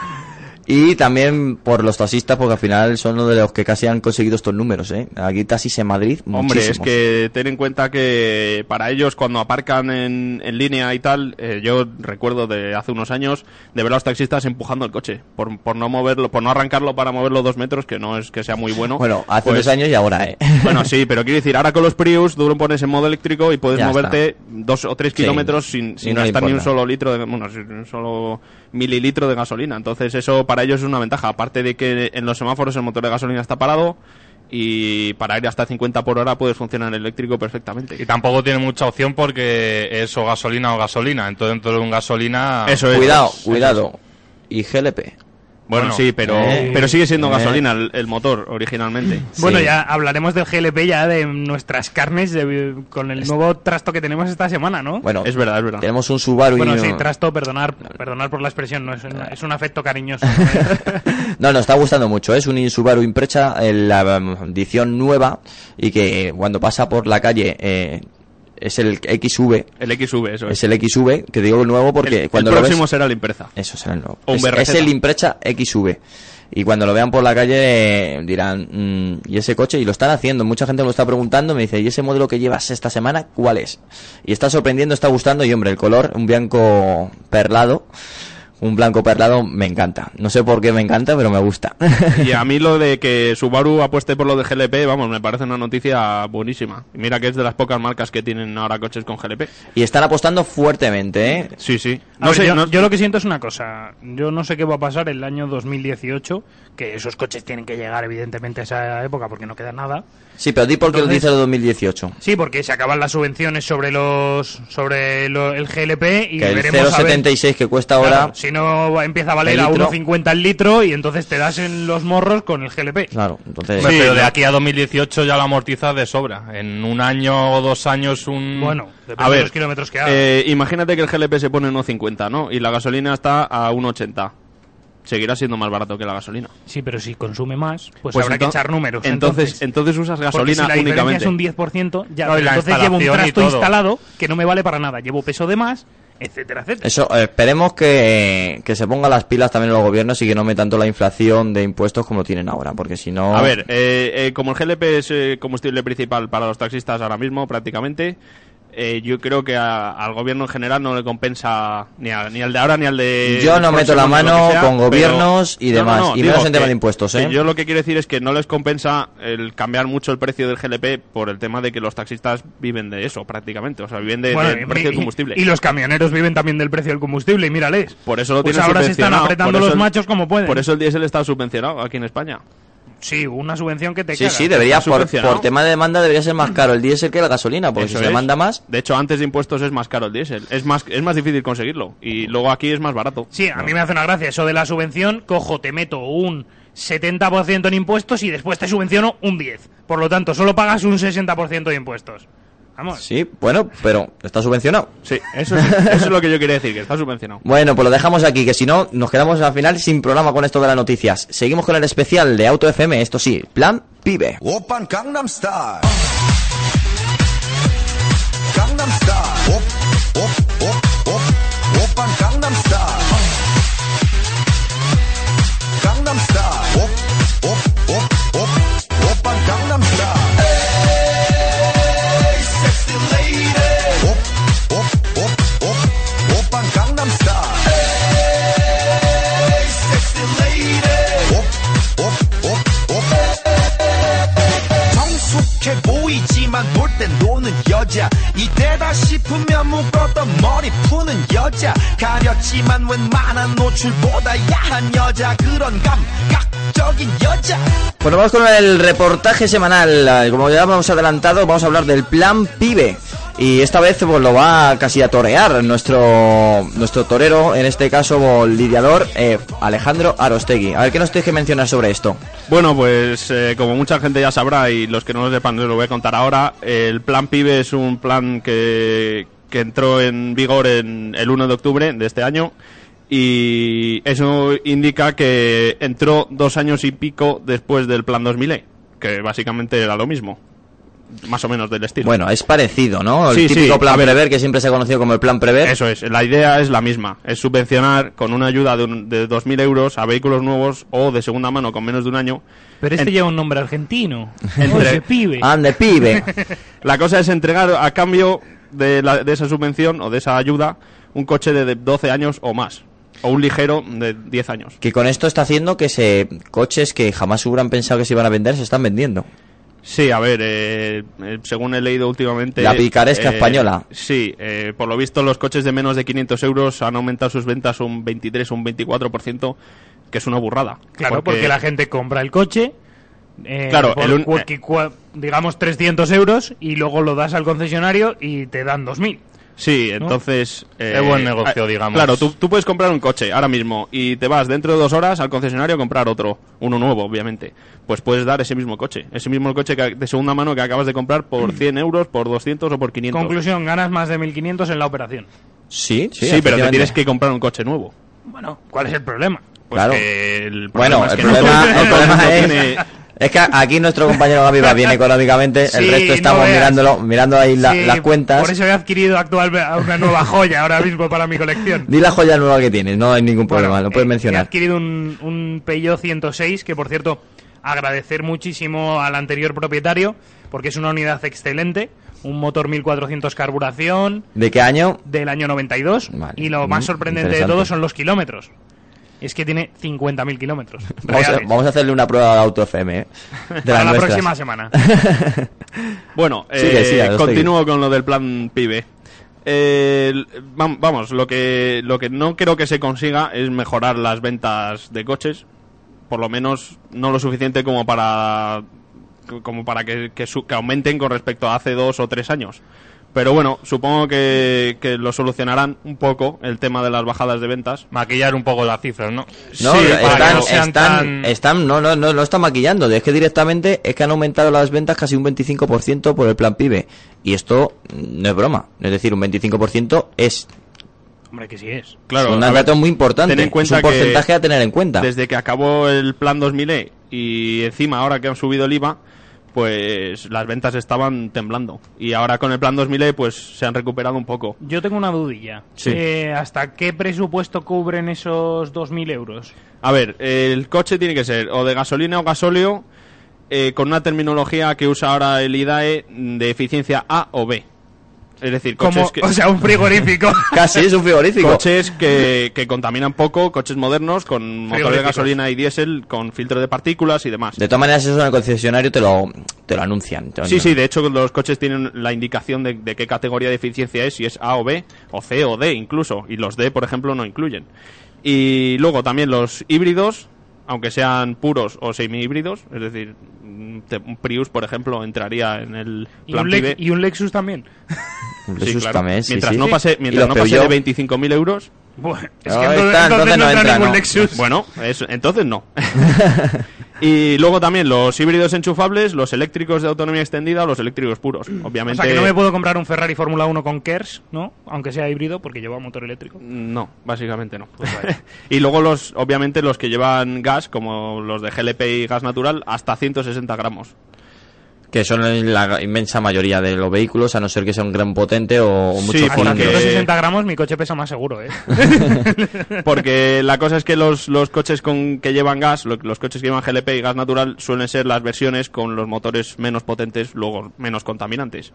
y también por los taxistas, porque al final son uno de los que casi han conseguido estos números, ¿eh? Aquí taxis en Madrid, Hombre, es que ten en cuenta que para ellos cuando aparcan en, en línea y tal, eh, yo recuerdo de hace unos años de ver a los taxistas empujando el coche por, por no moverlo, por no arrancarlo para moverlo dos metros, que no es que sea muy bueno. Bueno, hace Pues, dos años y ahora, ¿eh? Bueno, sí, pero quiero decir, ahora con los Prius tú lo pones en modo eléctrico y puedes Ya moverte dos o tres Sí. kilómetros sin, sin no gastar ni un solo litro de, bueno, un solo mililitro de gasolina. Entonces eso para ellos es una ventaja. Aparte de que en los semáforos el motor de gasolina está parado y para ir hasta 50 por hora puedes funcionar en eléctrico perfectamente. Y tampoco tiene mucha opción porque es o gasolina o gasolina. Entonces dentro de un gasolina... Eso es. cuidado, cuidado. Y GLP. Bueno, Bueno, sí, pero, eh, pero sigue siendo eh. gasolina el, el motor originalmente. Bueno, Sí. ya hablaremos del GLP ya de nuestras carnes de- con el nuevo trasto que tenemos esta semana, ¿no? Bueno, Es verdad, es verdad. tenemos un Subaru Bueno, y... sí, trasto, perdonar, perdonar por la expresión, no es un, es un afecto cariñoso. No, nos está gustando mucho. ¿eh? Es un Subaru Impreza, eh, la um, edición nueva y que cuando pasa por la calle eh, es el XV. El XV, eso es. Es el XV, que digo nuevo porque el, cuando el lo próximo ves... será la impresa. Eso será el nuevo. O es, es el Impreza XV. Y cuando lo vean por la calle eh, dirán, mm, ¿y ese coche? Y lo están haciendo. Mucha gente me lo está preguntando. Me dice, ¿y ese modelo que llevas esta semana cuál es? Y está sorprendiendo, está gustando. Y hombre, el color, un blanco perlado un blanco perlado me encanta. No sé por qué me encanta, pero me gusta. Y a mí lo de que Subaru apueste por lo de GLP, vamos, me parece una noticia buenísima. Mira que es de las pocas marcas que tienen ahora coches con GLP. y están apostando fuertemente, ¿eh? Sí, sí. No ver, sé, yo, no- yo lo que siento es una cosa. Yo no sé qué va a pasar el año 2018, que esos coches tienen que llegar evidentemente a esa época porque no queda nada. Sí, pero di por qué lo dice el 2018. Sí, porque se acaban las subvenciones sobre los sobre lo- el GLP y Que el veremos a ver- 0,76 que cuesta ahora... Claro, si no va- empieza a valer a litro. 1,50 el litro y entonces te das en los morros con el GLP. Claro, entonces... Sí, pero de aquí a 2018 ya lo amortizas de sobra. En un año o dos años un... Bueno, depende A de ver, los kilómetros que haga. eh, imagínate que el GLP se pone en 1,50, ¿no? Y la gasolina está a 1,80. Seguirá siendo más barato que la gasolina. sí, pero si consume más, pues, Pues habrá que echar números. Entonces, entonces usas Porque gasolina si la únicamente. es un 10%, ya, No, entonces llevo un trasto instalado que no me vale para nada. Llevo peso de más, etcétera, etcétera. Eso, esperemos que, que se pongan las pilas también los gobiernos y que no metan tanto la inflación de impuestos como lo tienen ahora, porque si no... A ver, eh, eh, como el GLP es eh, combustible principal para los taxistas ahora mismo, prácticamente, eh, yo creo que a- al gobierno en general no le compensa ni, a- ni al de ahora ni al de. Yo no meto la mano sea, con pero- gobiernos y demás, y menos en tema de impuestos, ¿eh? Yo lo que quiero decir es que no les compensa el cambiar mucho el precio del GLP por el tema de que los taxistas viven de eso, prácticamente. O sea, viven de, Bueno, del precio del combustible. Y, los camioneros viven también del precio del combustible, y mírales. por eso lo pues tienen ahora se están apretando los el- machos como pueden. Por eso el diésel está subvencionado aquí en España. Sí, una subvención que te Sí, sí, debería, por, tema de demanda debería ser más caro el diésel que la gasolina, porque Eso si se es. demanda más... De hecho, antes de impuestos es más caro el diésel. Es más, es más difícil conseguirlo. Y luego aquí es más barato. Sí, a mí me hace una gracia eso de la subvención. Cojo, te meto un 70% en impuestos y después te subvenciono un 10%. Por lo tanto, solo pagas un 60% de impuestos. Sí, bueno, pero está subvencionado. Sí, eso es, eso es lo que yo quería decir, que está subvencionado. Bueno, pues lo dejamos aquí, que si no, nos quedamos al final sin programa con esto de las noticias. Seguimos con el especial de Auto FM, esto sí, Plan Pibe. Open Gangnam Style. Op, op, op, op, Open 不易急。보이지만 볼 땐 노는 여자 이때다 싶으면 묶었던 머리 푸는 여자 가렸지만 웬만한 노출보다 야한 여자 그런 감각적인 여자 Bueno, vamos con el reportaje semanal. Eh, Como ya hemos adelantado, vamos a hablar del plan pibe. Y esta vez pues, lo va casi a torear nuestro nuestro torero, en este caso lidiador, eh, Alejandro Arostegui. A ver, ¿qué nos tienes que mencionar sobre esto? Bueno, pues eh, como mucha gente ya sabrá y los que no lo sepan os lo voy a contar ahora, el plan PIBE es un plan que, que entró en vigor en el 1 de octubre de este año y eso indica que entró dos años y pico después del plan 2000, que básicamente era lo mismo, más o menos del estilo. Bueno, es parecido, ¿no? El Sí, típico sí, plan prever, que siempre se ha conocido como el plan prever. Eso es, la idea es la misma, es subvencionar con una ayuda de, un- de 2.000 euros a vehículos nuevos o de segunda mano con menos de un año. Pero este En- lleva un nombre argentino. Entre- Oye, pibe. Ande, pibe. La cosa es entregar a cambio de, la- de esa subvención o de esa ayuda un coche de de 12 años o más. O un ligero de 10 años. que con esto está haciendo que se coches que jamás hubieran pensado que se iban a vender se están vendiendo. Sí, a ver, eh, eh, según he leído últimamente... La picaresca eh, española. Sí, eh, por lo visto los coches de menos de 500 euros han aumentado sus ventas un 23 o un 24%, que es una burrada. Claro, porque... la gente compra el coche. eh, Claro, por el un- digamos 300 euros y luego lo das al concesionario y te dan 2.000. Sí, entonces... eh, Es buen negocio, ah, digamos. Claro, tú, tú puedes comprar un coche ahora mismo y te vas dentro de dos horas al concesionario a comprar otro, uno nuevo, obviamente. Pues puedes dar ese mismo coche, ese mismo coche que- de segunda mano que acabas de comprar por 100 euros, por 200 o por 500. Conclusión, ganas más de 1.500 en la operación. Sí, Sí, sí. pero te tienes que comprar un coche nuevo. Bueno, ¿cuál es el problema? Pues Claro. que el Bueno, problema es el que problema, no el es, es que aquí nuestro compañero Gaby va bien económicamente, el resto estamos mirándolo, mirando ahí la- Sí, las cuentas. Por eso he adquirido actual una nueva joya ahora mismo para mi colección. Di la joya nueva que tienes, no hay ningún problema, Bueno, lo puedes eh, He mencionar. adquirido un, un Peugeot 106, que por cierto, agradecer muchísimo al anterior propietario, porque es una unidad excelente. Un motor 1400 carburación ¿De qué año? del año 92. Vale. Y lo más Mm, sorprendente de todo son los kilómetros. Es que tiene 50.000 kilómetros. Vamos a, reales. vamos a hacerle una prueba de Auto FM, ¿eh? De Para la nuestras. próxima semana. Bueno, Sigue, eh, sigue, continúo con lo del plan PIBE. Eh, vamos, lo que, lo que no creo que se consiga es mejorar las ventas de coches, por lo menos no lo suficiente como para como para que, que su- que aumenten con respecto a hace dos o tres años. Pero bueno, supongo que, que lo solucionarán un poco el tema de las bajadas de ventas. Maquillar un poco las cifras, ¿no? No, Sí, están, no están, tan- están- no, no, no, no están maquillando. Es que directamente es que han aumentado las ventas casi un 25% por el plan PIBE. Y esto no es broma. Es decir, un 25% es Hombre, que sí es. Claro, un dato muy importante. ten en cuenta es un porcentaje que a tener en cuenta. Desde que acabó el plan 2000E y encima ahora que han subido el IVA, pues las ventas estaban temblando. Y ahora con el plan 2000E pues se han recuperado un poco. Yo tengo una dudilla. Sí. Eh, ¿Hasta qué presupuesto cubren esos 2.000 euros? A ver, el coche tiene que ser o de gasolina o gasóleo eh, con una terminología que usa ahora el IDAE de eficiencia A o B. Es decir, Como, coches que... O sea, un frigorífico. Casi es un frigorífico. Coches que, que contaminan poco, coches modernos con motor de gasolina y diésel, con filtro de partículas y demás. De todas maneras, eso en el concesionario te lo, te lo anuncian. Te lo- Sí, sí, de hecho los coches tienen la indicación de, de qué categoría de eficiencia es, si es A o B, o C o D incluso, y los D, por ejemplo, no incluyen. Y luego también los híbridos, aunque sean puros o semi-híbridos, es decir, un Prius, por ejemplo, entraría en el ¿Y un, Lex- PIBE. y un Lexus también. Un Sí, Lexus claro. también, sí, mientras sí. no pase, mientras no pase de Peugeot. 25.000 euros, Bueno, es No, que entonces, está- entonces entonces no no entra entra, ningún no. Lexus. Bueno, eso, entonces no. y luego también los híbridos enchufables, los eléctricos de autonomía extendida o los eléctricos puros. o Obviamente. sea, que no me puedo comprar un Ferrari Fórmula 1 con KERS, ¿no? Aunque sea híbrido, porque lleva motor eléctrico. No, básicamente no. y luego los, obviamente los que llevan gas, como los de GLP y gas natural, hasta 160 gramos. Que son la inmensa mayoría de los vehículos, a no ser que sea un gran potente o, o mucho Sí, porque- 160 gramos mi coche pesa más seguro, ¿eh? Porque la cosa es que los, los coches con que llevan gas, lo- los coches que llevan GLP y gas natural, suelen ser las versiones con los motores menos potentes, luego menos contaminantes.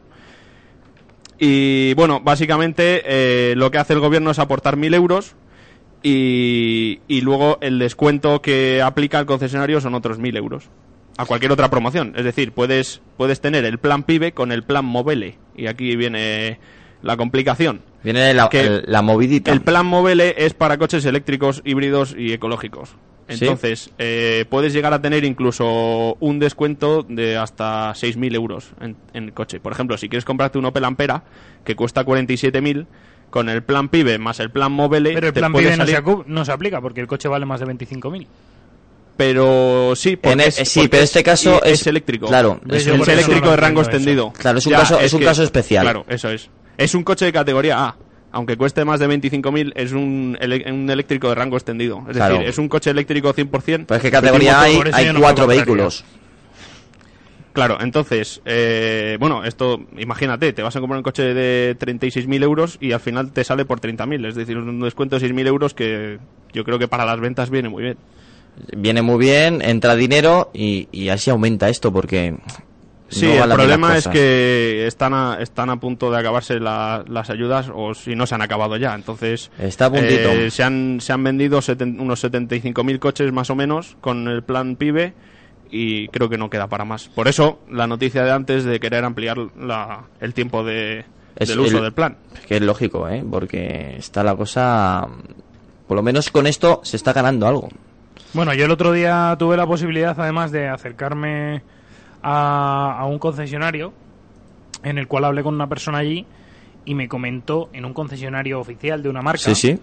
Y bueno, básicamente eh, lo que hace el gobierno es aportar 1.000 euros y, y luego el descuento que aplica el concesionario son otros 1.000 euros a cualquier otra promoción. Es decir, puedes, puedes tener el plan PIBE con el plan Movele. Y aquí viene la complicación. Viene la, Que el- la movidita. El plan Movele es para coches eléctricos, híbridos y ecológicos. Sí. Entonces, eh, puedes llegar a tener incluso un descuento de hasta 6.000 euros en, en el coche. Por ejemplo, si quieres comprarte un Opel Ampera, que cuesta 47.000, con el plan PIBE más el plan Movele, Pero el plan puede PIB no se, salir- no se aplica porque el coche vale más de 25.000. Pero sí, porque En e- es, sí, porque pero es- este caso es- eléctrico. claro, es es, un- eléctrico no de rango extendido. Claro, es un caso- es un caso especial. Claro, eso es. Es un coche de categoría A. Aunque cueste más de 25.000, es un, un eléctrico de rango extendido. Es Claro. decir, es un coche eléctrico 100%. Pues es que categoría hay, por eso hay no me cuatro vehículos. Claro, entonces, eh, bueno, esto, imagínate, te vas a comprar un coche de 36.000 euros y al final te sale por 30.000. Es decir, un descuento de 6.000 euros que yo creo que para las ventas viene muy bien. Viene muy bien, entra dinero y, y así aumenta esto porque... Sí, no el problema es que están a, están a punto de acabarse la- las ayudas o si no se han acabado ya. Entonces, Está a puntito. eh, se, han, se han vendido seten- unos 75.000 coches más o menos con el plan PIBE y creo que no queda para más. Por eso, la noticia de antes de querer ampliar la- el tiempo de, Es del uso el- del plan. Que es lógico, ¿eh? Porque está la cosa... Por lo menos con esto se está ganando algo. Bueno, yo el otro día tuve la posibilidad, además, de acercarme a, a un concesionario en el cual hablé con una persona allí y me comentó en un concesionario oficial de una marca Sí, sí.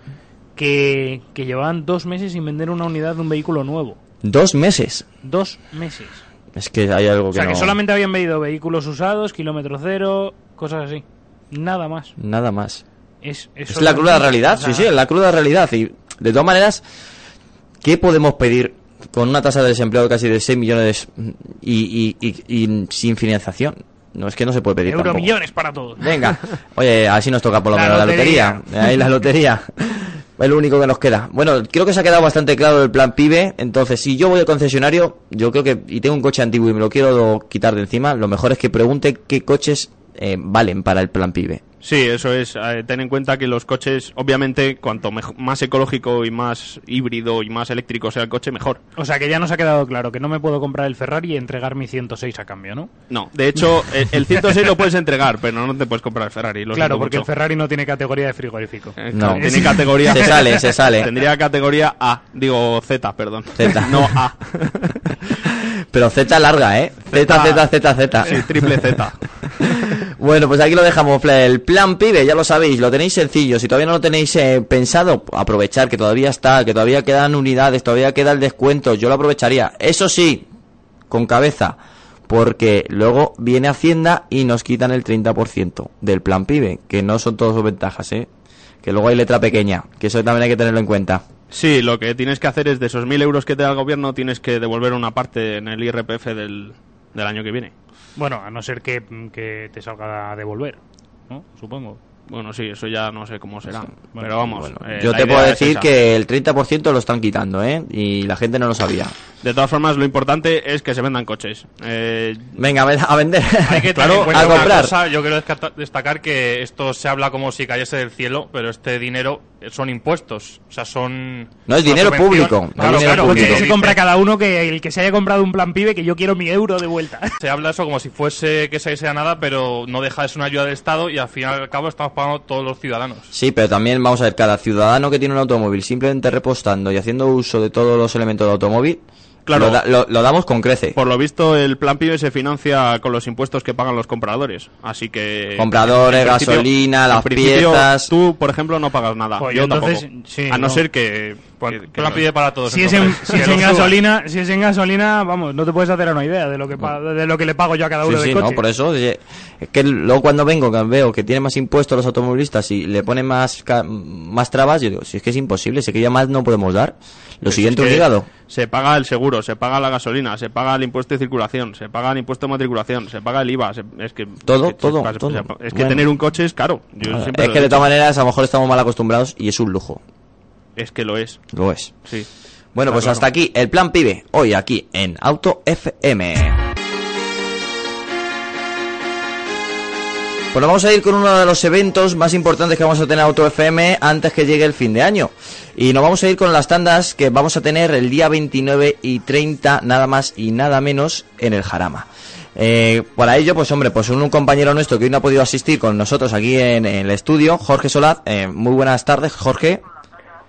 Que, que llevaban dos meses sin vender una unidad de un vehículo nuevo. Dos meses. Dos meses. Es que hay algo O que sea, que no- solamente habían vendido vehículos usados, kilómetro cero, cosas así. Nada más. Nada más. Es, Es la cruda realidad, O sea, sí, sí, es la cruda realidad. Y de todas maneras, ¿qué podemos pedir con una tasa de desempleo de casi de 6 millones y, y- y- y sin financiación? No, es que no se puede pedir tampoco. Euromillones para todos. Venga, oye, así nos toca por lo La menos lotería. la lotería. Ahí la lotería. Es lo único que nos queda. Bueno, creo que se ha quedado bastante claro el plan PIBE. Entonces, si yo voy al concesionario, yo creo que, y tengo un coche antiguo y me lo quiero quitar de encima, lo mejor es que pregunte qué coches eh, valen para el plan PIBE. Sí, eso es. Eh, ten en cuenta que los coches, obviamente, cuanto más ecológico y más híbrido y más eléctrico sea el coche, mejor. O sea que ya nos ha quedado claro que no me puedo comprar el Ferrari y entregar mi 106 a cambio, ¿no? No, de hecho, el, el 106 lo puedes entregar, pero no te puedes comprar el Ferrari. lo claro, porque el. Ferrari no tiene categoría de frigorífico. Eh, No. claro, tiene categoría. Se sale, se sale. Tendría categoría A, digo Z, perdón. Z. No A. Pero Z larga, ¿eh? Z, Z, Z, Z. Sí, triple Z. Bueno, pues aquí lo dejamos. El plan PIBE, ya lo sabéis, lo tenéis sencillo. Si todavía no lo tenéis eh, pensado, aprovechar que todavía está, que todavía quedan unidades, todavía queda el descuento. Yo lo aprovecharía. Eso sí, con cabeza, porque luego viene Hacienda y nos quitan el 30% del plan PIBE, que no son todas ventajas, ¿eh? Que luego hay letra pequeña, que eso también hay que tenerlo en cuenta. Sí, lo que tienes que hacer es de esos mil euros que te da el gobierno, tienes que devolver una parte en el IRPF del, del año que viene. Bueno, a no ser que, que te salga a devolver, ¿no? Supongo. Bueno, sí, eso ya no sé cómo será. pero vamos. Bueno, eh, yo te puedo decir que el 30% lo están quitando, ¿eh? Y la gente no lo sabía. De todas formas, lo importante es que se vendan coches. Eh, Venga, a ver- a vender. Hay que Claro, a comprar. cosa, yo quiero destacar que esto se habla como si cayese del cielo, pero este dinero son impuestos, o sea, son... No, es dinero público, no es Claro, dinero claro, público. que se compra cada uno, que el que se haya comprado un plan pibe, que yo quiero mi euro de vuelta. Se habla eso como si fuese que se sea nada, pero no deja de ser una ayuda del Estado y al final y al cabo estamos pagando todos los ciudadanos. Sí, pero también vamos a ver, cada ciudadano que tiene un automóvil simplemente repostando y haciendo uso de todos los elementos del automóvil, Claro. lo, da- lo- lo damos con crece. por lo visto, el plan PIB se financia con los impuestos que pagan los compradores. Así que. Compradores, gasolina, en las piezas. Tú, por ejemplo, no pagas nada. Pues yo entonces, tampoco. sí, a no, no. ser que. Pues que- pide para todos. Si es, en, si es en gasolina, si es en gasolina, vamos, no te puedes hacer una idea de lo que de lo que le pago yo a cada Sí, uno sí, del no, coche. por eso. Es que luego cuando vengo, que veo que tiene más impuestos los automovilistas y le ponen más, más trabas, yo digo, si es que es imposible, si es que ya más no podemos dar. Lo Pues siguiente es que obligado. Se paga el seguro, se paga la gasolina, se paga el impuesto de circulación, se paga el impuesto de matriculación, se paga el IVA. se- es que. Todo, es que- todo, se- todo. Es que Bueno. tener un coche es caro. Yo siempre Es que de todas maneras a lo mejor estamos mal acostumbrados y es un lujo. Es que lo es, Lo es. sí. Bueno, pues claro. hasta aquí el plan pibe, hoy aquí en Auto FM. Bueno, vamos a ir con uno de los eventos más importantes que vamos a tener en Auto FM antes que llegue el fin de año. Y nos vamos a ir con las tandas que vamos a tener el día 29 y 30, nada más y nada menos, en el Jarama. Eh, para ello, pues hombre, pues un, un compañero nuestro que hoy no ha podido asistir con nosotros aquí en, en el estudio, Jorge Solaz. Eh, muy buenas tardes, Jorge.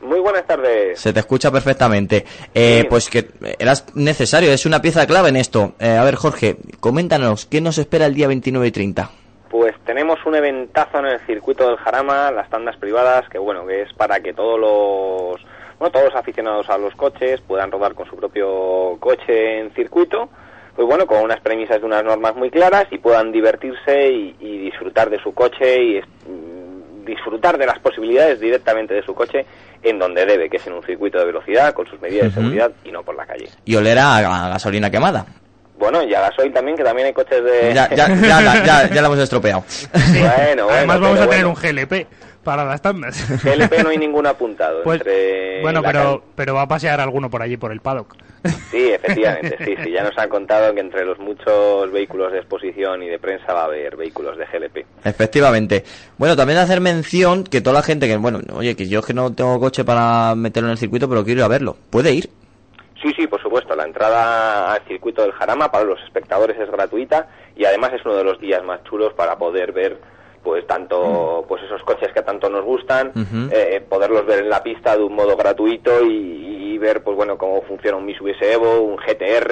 Muy buenas tardes. Se te escucha perfectamente. Eh, Sí. Pues que eras necesario, es una pieza clave en esto. Eh, a ver, Jorge, coméntanos, ¿qué nos espera el día 29 y 30? Pues tenemos un eventazo en el circuito del Jarama, las tandas privadas, que bueno, que es para que todos los bueno, todos los aficionados a los coches puedan rodar con su propio coche en circuito, pues bueno, con unas premisas de unas normas muy claras y puedan divertirse y, y disfrutar de su coche y disfrutar de las posibilidades directamente de su coche en donde debe, que es en un circuito de velocidad, con sus medidas de seguridad y no por la calle. Y olera a, gasolina quemada. Bueno, y a gasoil también, que también hay coches de... Ya, ya, ya, la- ya, ya la hemos estropeado. Bueno, bueno, Además vamos a tener bueno. un GLP para las tandas. GLP no hay ninguno apuntado. Pues, entre bueno, pero, pero va a pasear alguno por allí, por el paddock. Sí, efectivamente, sí, sí. Ya nos han contado que entre los muchos vehículos de exposición y de prensa va a haber vehículos de GLP. Efectivamente. Bueno, también hacer mención que toda la gente que, bueno, oye, que yo es que no tengo coche para meterlo en el circuito, pero quiero ir a verlo. ¿Puede ir? Sí, sí, por supuesto. La entrada al circuito del Jarama para los espectadores es gratuita y además es uno de los días más chulos para poder ver pues tanto pues esos coches que tanto nos gustan Ujú. eh, poderlos ver en la pista de un modo gratuito y, y ver pues bueno cómo funciona un Mitsubishi Evo un GTR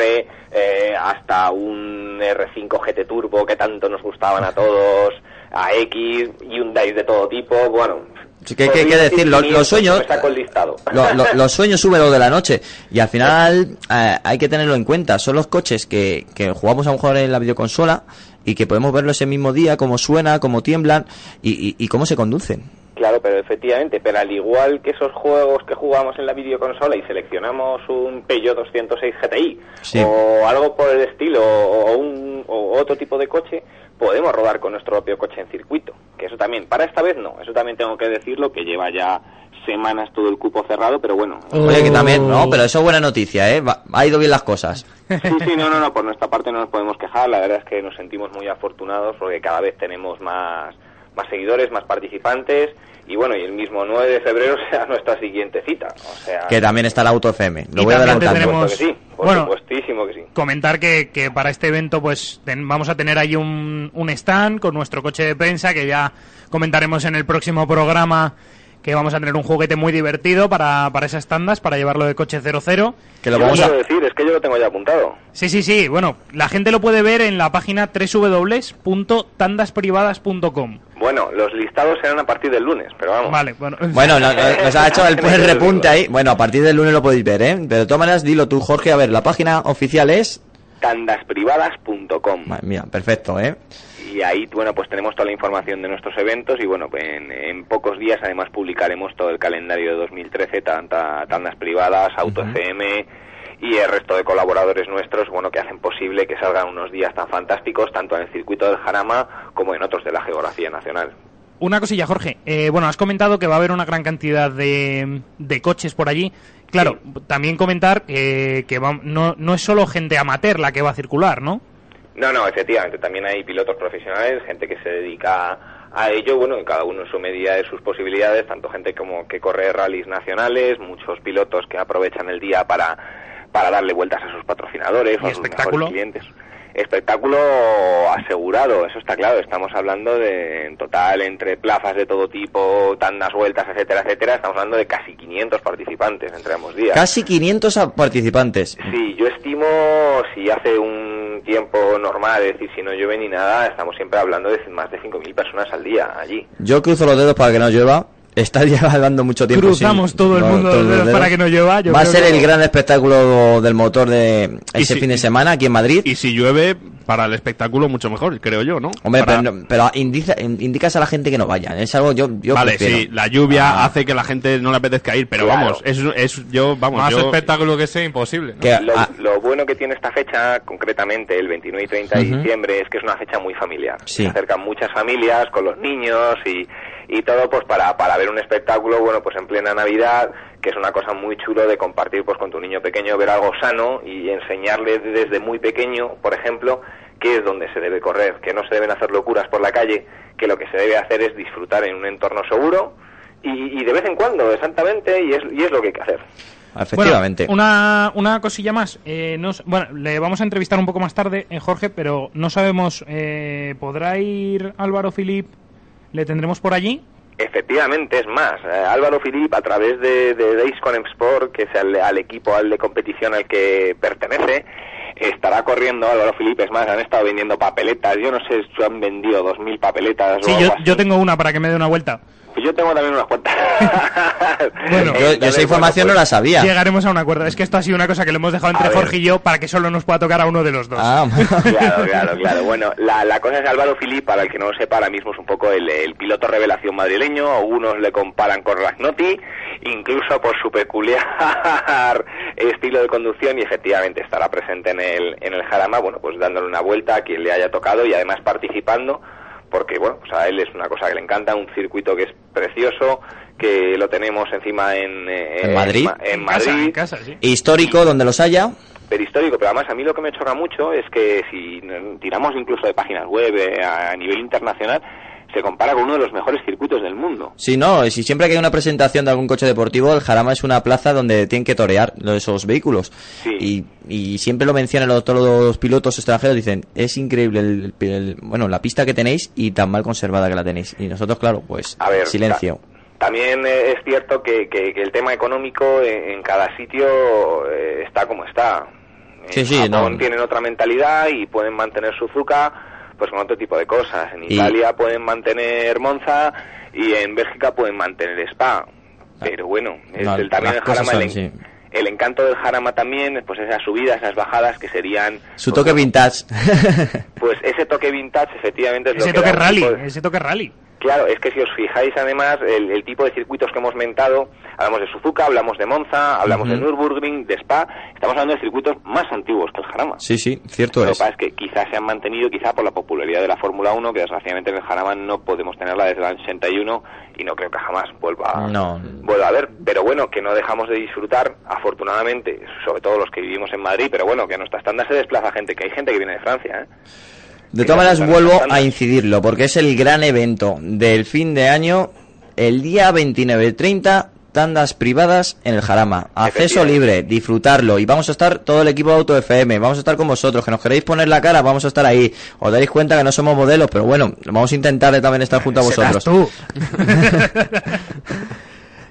eh, hasta un R5 GT Turbo que tanto nos gustaban a todos a X Hyundai de todo tipo. Bueno Sí, que- que que decir, lo- los sueños- listado Lo- lo- los sueños suben los de la noche y al final eh, hay que tenerlo en cuenta. Son los coches que, que jugamos a lo mejor en la videoconsola y que podemos verlo ese mismo día, cómo suena, cómo tiemblan y, y- y cómo se conducen. Claro, pero efectivamente, pero al igual que esos juegos que jugamos en la videoconsola y seleccionamos un Peugeot 206 GTI Sí. o algo por el estilo o, un, o otro tipo de coche, podemos rodar con nuestro propio coche en circuito. Que eso también, para esta vez no, eso también tengo que decirlo, que lleva ya semanas todo el cupo cerrado, pero bueno. Oye, que también, no, pero eso es buena noticia, ¿eh? Va- ha ido bien las cosas. Sí, sí, no, no, no, por nuestra parte no nos podemos quejar, la verdad es que nos sentimos muy afortunados porque cada vez tenemos más, más seguidores, más participantes y bueno, y el mismo 9 de febrero será nuestra siguiente cita, o sea... Que también está la Auto FM. Lo Y voy también adelantando. tendremos- que sí, por Bueno. supuestísimo que sí. comentar que, que para este evento pues ten- vamos a tener ahí un, un stand con nuestro coche de prensa que ya comentaremos en el próximo programa que vamos a tener un juguete muy divertido para, para esas tandas, para llevarlo de coche 00. Que lo vamos quiero a... decir, es que yo lo tengo ya apuntado. Sí, sí, sí, bueno, la gente lo puede ver en la página www.tandasprivadas.com. Bueno, los listados serán a partir del lunes, pero vamos. Vale, bueno. Bueno, no- no- nos ha hecho el, repunte ahí. Bueno, a partir del lunes lo podéis ver, ¿eh? Pero de todas maneras, dilo tú, Jorge. A ver, la página oficial es... Tandasprivadas.com Madre mía, perfecto, ¿eh? Y ahí, bueno, pues tenemos toda la información de nuestros eventos y bueno, en, en pocos días además publicaremos todo el calendario de 2013, tanta, tandas privadas, Auto FM y el resto de colaboradores nuestros, bueno, que hacen posible que salgan unos días tan fantásticos tanto en el circuito del Jarama como en otros de la geografía nacional. Una cosilla, Jorge. Eh, bueno, has comentado que va a haber una gran cantidad de, de coches por allí. Claro, también comentar eh, que va- no, no es solo gente amateur la que va a circular, ¿no? No, no, efectivamente, también hay pilotos profesionales, gente que se dedica a ello, bueno, cada uno en su medida de sus posibilidades, tanto gente como que corre rallies nacionales, muchos pilotos que aprovechan el día para, para darle vueltas a sus patrocinadores ¿Y o a sus mejores clientes. Espectáculo asegurado, eso está claro. Estamos hablando de, en total, entre plazas de todo tipo, tandas, vueltas, etcétera, etcétera, estamos hablando de casi 500 participantes entre ambos días. Casi 500 a- participantes. Sí, yo estimo, si hace un tiempo normal, es decir, si no llueve ni nada, estamos siempre hablando de más de 5.000 personas al día allí. Yo cruzo los dedos para que no llueva. Está llevando mucho tiempo. Cruzamos sin- todo el mundo todos los dedos para que no llueva, yo Va a ser que- el gran espectáculo del motor de ese si- fin de semana aquí en Madrid. Y si llueve, para el espectáculo mucho mejor, creo yo, ¿no? Hombre, Para- pero, indica- indicas a la gente que no vayan. Es algo yo, yo vale, prefiero. sí, la lluvia Ah. hace que la gente no le apetezca ir, pero Claro. vamos, es, es yo, vamos, Más yo... espectáculo que sea, imposible. ¿no? Que- Lo, ah, lo bueno que tiene esta fecha, concretamente el 29 y 30 de Ujú. diciembre, es que es una fecha muy familiar. Sí. Se acercan muchas familias con los niños y, y todo pues para, para ver un espectáculo, bueno, pues en plena Navidad, que es una cosa muy chulo de compartir pues con tu niño pequeño, ver algo sano y enseñarle desde muy pequeño, por ejemplo, qué es donde se debe correr, que no se deben hacer locuras por la calle, que lo que se debe hacer es disfrutar en un entorno seguro y, y de vez en cuando, exactamente, y es, y es lo que hay que hacer. efectivamente. Bueno, una, una cosilla más. Eh, no bueno, le vamos a entrevistar un poco más tarde, eh, Jorge, pero no sabemos, eh, ¿podrá ir Álvaro Filip? ¿Le tendremos por allí? Efectivamente, es más, eh, Álvaro Filip a través de, de Days con Sport, que es al, al equipo al de competición al que pertenece, estará corriendo Álvaro Filip, es más, han estado vendiendo papeletas, yo no sé si han vendido 2.000 papeletas o Sí, algo yo, así. yo tengo una para que me dé una vuelta. Pues yo tengo también unas cuantas. Bueno, yo, yo esa información bueno, no la sabía. Llegaremos a un acuerdo. Es que esto ha sido una cosa que le hemos dejado entre. Jorge y yo para que solo nos pueda tocar a uno de los dos. Ah, Claro, claro, claro. Bueno, la, la cosa es Álvaro Filip, para el que no lo sepa, ahora mismo es un poco el, el piloto revelación madrileño. Algunos le comparan con Ragnotti, incluso por su peculiar estilo de conducción y efectivamente estará presente en el, en el Jarama, bueno, pues dándole una vuelta a quien le haya tocado y además participando porque bueno, pues a él es una cosa que le encanta, un circuito que es precioso, que lo tenemos encima en, eh, ¿En Madrid? En, En casa, Madrid, en casa, sí. Histórico, donde los haya. histórico, pero además a mí lo que me choca mucho es que si tiramos incluso de páginas web eh, a, a nivel internacional, se compara con uno de los mejores circuitos del mundo. Si no, si siempre que hay una presentación de algún coche deportivo, el Jarama es una plaza donde tienen que torear esos vehículos. Sí. Y, y siempre lo mencionan los- todos los pilotos extranjeros, dicen, es increíble el, el- bueno, la pista que tenéis y tan mal conservada que la tenéis. Y nosotros, claro, pues A ver, silencio. ta- también eh, es cierto que, que- que el tema económico en, en cada sitio eh, está como está. Sí, sí, Japón no. tienen otra mentalidad y pueden mantener Suzuka pues con otro tipo de cosas. En Y- Italia pueden mantener Monza y en Bélgica pueden mantener Spa. Pero bueno, es No, el, también el cosas Jarama, son, el, en- sí. el encanto del Jarama también, pues esas subidas, esas bajadas que serían... Su pues, toque bueno, vintage. Pues ese toque vintage efectivamente es lo Ese que toque rally, de- ese toque rally. Claro, es que si os fijáis además el, el tipo de circuitos que hemos mentado, hablamos de Suzuka, hablamos de Monza, hablamos de Nürburgring, de Spa, estamos hablando de circuitos más antiguos que el Jarama. Sí, sí, cierto Lo que es. pasa es que quizás se han mantenido quizá por la popularidad de la Fórmula 1, que desgraciadamente en el Jarama no podemos tenerla desde el año 61 y no creo que jamás vuelva, No. vuelva a haber. Pero bueno, que no dejamos de disfrutar, afortunadamente, sobre todo los que vivimos en Madrid, pero bueno, que a nuestra estándar se desplaza gente, que hay gente que viene de Francia, ¿eh? De todas maneras, vuelvo a incidirlo, porque es el gran evento del fin de año, el día 29-30, tandas privadas en el Jarama. Acceso libre, disfrutarlo. Y vamos a estar todo el equipo de Auto FM, vamos a estar con vosotros, que nos queréis poner la cara, vamos a estar ahí. Os dais cuenta que no somos modelos, pero bueno, vamos a intentar también estar junto a Serás vosotros. tú.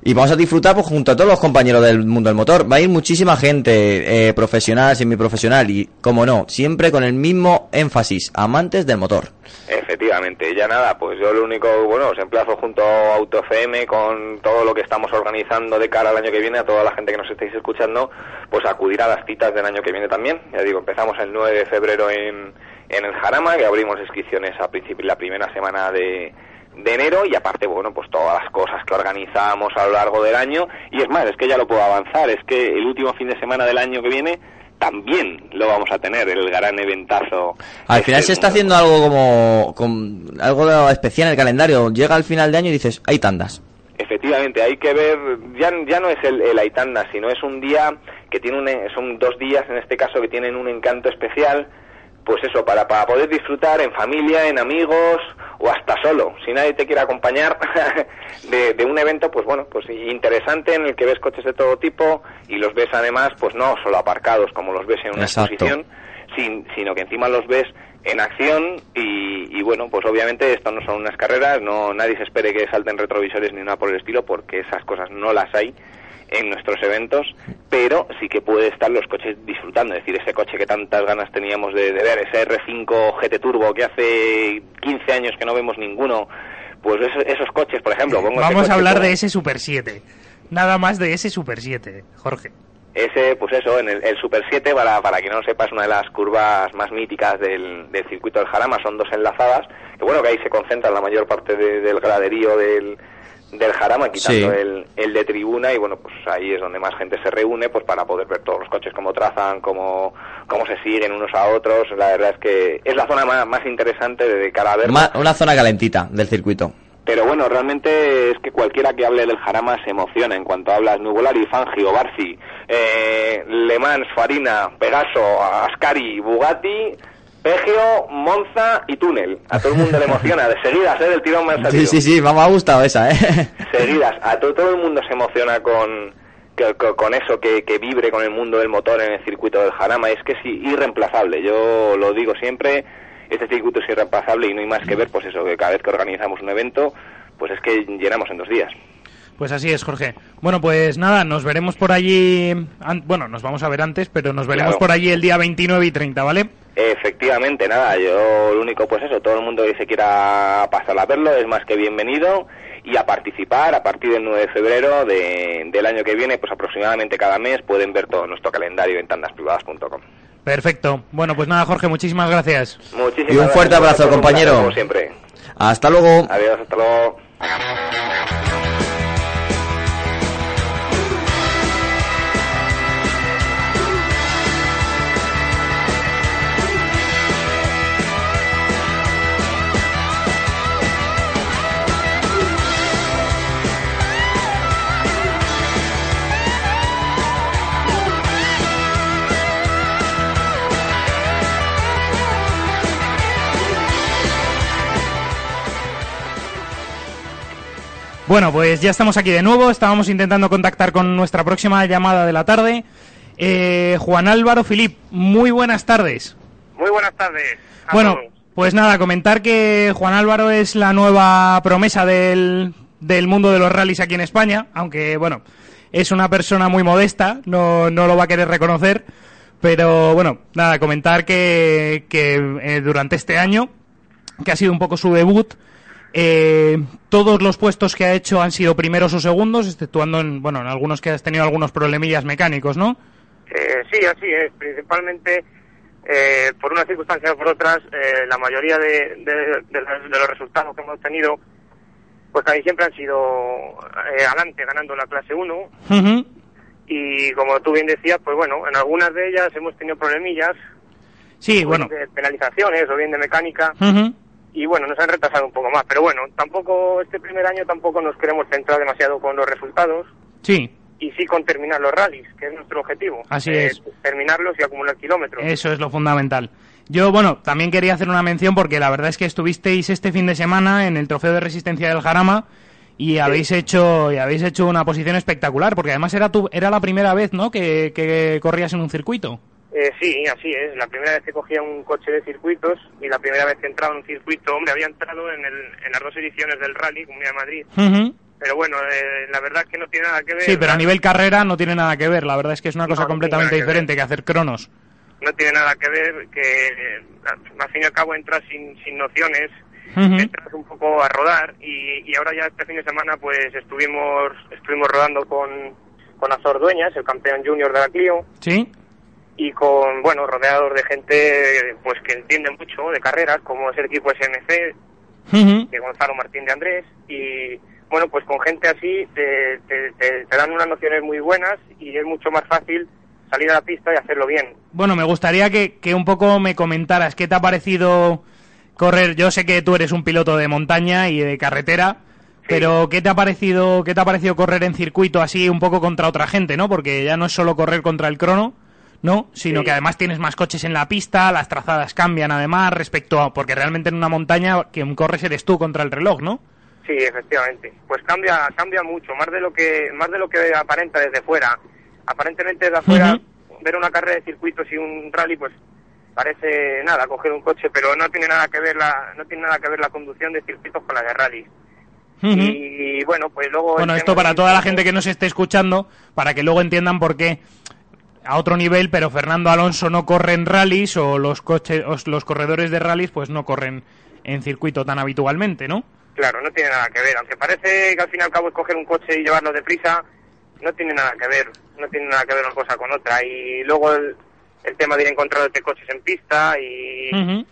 Y vamos a disfrutar pues, junto a todos los compañeros del mundo del motor. Va a ir muchísima gente, eh, profesional, semiprofesional y, como no, siempre con el mismo énfasis, amantes del motor. Efectivamente, ya nada, pues yo lo único, bueno, os emplazo junto a Auto FM con todo lo que estamos organizando de cara al año que viene, a toda la gente que nos estéis escuchando, pues acudir a las citas del año que viene también. Ya digo, empezamos el 9 de febrero en, en el Jarama, que abrimos inscripciones a principio la primera semana de, de enero y aparte, bueno, pues todas las cosas que organizamos a lo largo del año. Y es más, es que ya lo puedo avanzar, es que el último fin de semana del año que viene también lo vamos a tener, el gran eventazo. Al este final se está mundo. haciendo algo como, algo especial en el calendario. Llega al final de año y dices, hay tandas. Efectivamente, hay que ver, ya, ya no es el, el Aitanda, sino es un día que tiene un, son dos días en este caso que tienen un encanto especial, pues eso, para, para poder disfrutar en familia, en amigos o hasta solo, si nadie te quiere acompañar de, de un evento, pues bueno, pues interesante en el que ves coches de todo tipo y los ves además, pues no solo aparcados como los ves en una Exacto. exposición, sin- sino que encima los ves en acción y, y bueno, pues obviamente esto no son unas carreras, no nadie se espere que salten retrovisores ni nada por el estilo porque esas cosas no las hay en nuestros eventos, pero sí que puede estar los coches disfrutando, es decir, ese coche que tantas ganas teníamos de, de ver, ese R5 GT Turbo que hace 15 años que no vemos ninguno, pues esos, esos coches, por ejemplo, pongo Vamos a hablar como- de ese Super 7. Nada más de ese Super 7, Jorge. Ese, pues eso, en el, el Super 7, para, para quien no lo sepa, es una de las curvas más míticas del, del circuito del Jarama, son dos enlazadas, que bueno, que ahí se concentra la mayor parte de- del graderío del, del Jarama, quitando Sí. el, el de tribuna, y bueno, pues ahí es donde más gente se reúne, pues para poder ver todos los coches, cómo trazan, cómo, cómo se siguen unos a otros, la verdad es que es la zona más, más interesante de, cara a ver. Una zona calentita del circuito. Pero bueno, realmente es que cualquiera que hable del Jarama se emociona en cuanto hablas Nuvolari, Fangio, Barci, eh, Le Mans, Farina, Pegaso, Ascari, Bugatti, Pegio, Monza y Túnel. A todo el mundo le emociona, de seguidas, ¿eh? Del tirón me ha Sí, salido. sí, sí, me ha gustado esa, ¿eh? Seguidas, a to- todo el mundo se emociona con, que- con eso que, que vibre con el mundo del motor en el circuito del Jarama. Es que es irreemplazable, yo lo digo siempre, este circuito es irreemplazable y no hay más que ver, pues eso, que cada vez que organizamos un evento, pues es que llenamos en dos días. Pues así es, Jorge. Bueno, pues nada, nos veremos por allí. Bueno, nos vamos a ver antes, pero nos veremos Claro. por allí el día 29 y 30, ¿vale? Efectivamente, nada, yo lo único pues eso, todo el mundo que se quiera pasar a verlo es más que bienvenido y a participar a partir del 9 de febrero de- del año que viene, pues aproximadamente cada mes pueden ver todo nuestro calendario en tandasprivadas.com. Perfecto. Bueno, pues nada, Jorge, muchísimas gracias. Muchísimas Y un fuerte gracias, abrazo, placer, compañero. Como siempre. Hasta luego. Adiós, hasta luego. Bueno, pues ya estamos aquí de nuevo. Estábamos intentando contactar con nuestra próxima llamada de la tarde. Eh, Juan Álvaro Filip, muy buenas tardes. Muy buenas tardes. a Bueno, todos. pues nada, comentar que Juan Álvaro es la nueva promesa del, del mundo de los rallies aquí en España, aunque bueno, es una persona muy modesta, no, no lo va a querer reconocer, pero bueno, nada, comentar que, que eh, durante este año, que ha sido un poco su debut, eh, todos los puestos que ha hecho han sido primeros o segundos, exceptuando en, bueno, en algunos que has tenido algunos problemillas mecánicos, ¿no? Eh, sí, así es. Principalmente, eh, por unas circunstancias o por otras, eh, la mayoría de, de- de los, de los resultados que hemos tenido pues casi siempre han sido eh, adelante ganando la clase 1 Ujú. y como tú bien decías, pues bueno, en algunas de ellas hemos tenido problemillas, Sí, o bueno. de penalizaciones o bien de mecánica. Y bueno, nos han retrasado un poco más, pero bueno, tampoco este primer año tampoco nos queremos centrar demasiado con los resultados Sí, y sí con terminar los rallies, que es nuestro objetivo. Así Eh, es. Terminarlos y acumular kilómetros. eso es lo fundamental. Yo, bueno, también quería hacer una mención porque la verdad es que estuvisteis este fin de semana en el Trofeo de Resistencia del Jarama y habéis hecho y habéis hecho una posición espectacular porque además era tu, era la primera vez, ¿no? Que, que corrías en un circuito. Eh, sí, así es. La primera vez que cogía un coche de circuitos y la primera vez que entraba en un circuito, hombre, había entrado en, el, en las dos ediciones del Rally, Comunidad de Madrid. Pero bueno, eh, la verdad es que no tiene nada que ver. Sí, pero a nivel carrera no tiene nada que ver. La verdad es que es una cosa No, completamente diferente que hacer cronos. No tiene nada que ver que eh, al fin y al cabo entras sin, sin nociones, entras un poco a rodar y, y ahora ya este fin de semana pues estuvimos estuvimos rodando con, con Azor Dueñas, el campeón junior de la Clio, Sí. Y con, bueno, rodeados de gente pues que entiende mucho de carreras, como es el equipo Ujú. de Gonzalo Martín de Andrés y bueno pues con gente así te, te, te- te dan unas nociones muy buenas y es mucho más fácil salir a la pista y hacerlo bien Bueno, me gustaría que, que un poco me comentaras qué te ha parecido correr. Yo sé que tú eres un piloto de montaña y de carretera, pero ¿qué te ha parecido qué te ha parecido correr en circuito así un poco contra otra gente, ¿no? Porque ya no es solo correr contra el crono, ¿no? Sino Sí. que además tienes más coches en la pista, las trazadas cambian además respecto a porque realmente en una montaña quien corres eres tú contra el reloj, ¿no? sí efectivamente pues cambia cambia mucho más de lo que más de lo que aparenta desde fuera aparentemente desde afuera ver una carrera de circuitos y un rally pues parece nada coger un coche pero no tiene nada que ver la no tiene nada que ver la conducción de circuitos con la de rally y bueno pues luego Bueno, esto para toda la gente que nos esté escuchando, para que luego entiendan por qué a otro nivel, pero Fernando Alonso no corre en rallies o los coches, o los corredores de rallies pues no corren en circuito tan habitualmente, ¿no? Claro, no tiene nada que ver. Aunque parece que al fin y al cabo es coger un coche y llevarlo deprisa, no tiene nada que ver. No tiene nada que ver una cosa con otra. Y luego el, el tema de ir encontrándote coches en pista y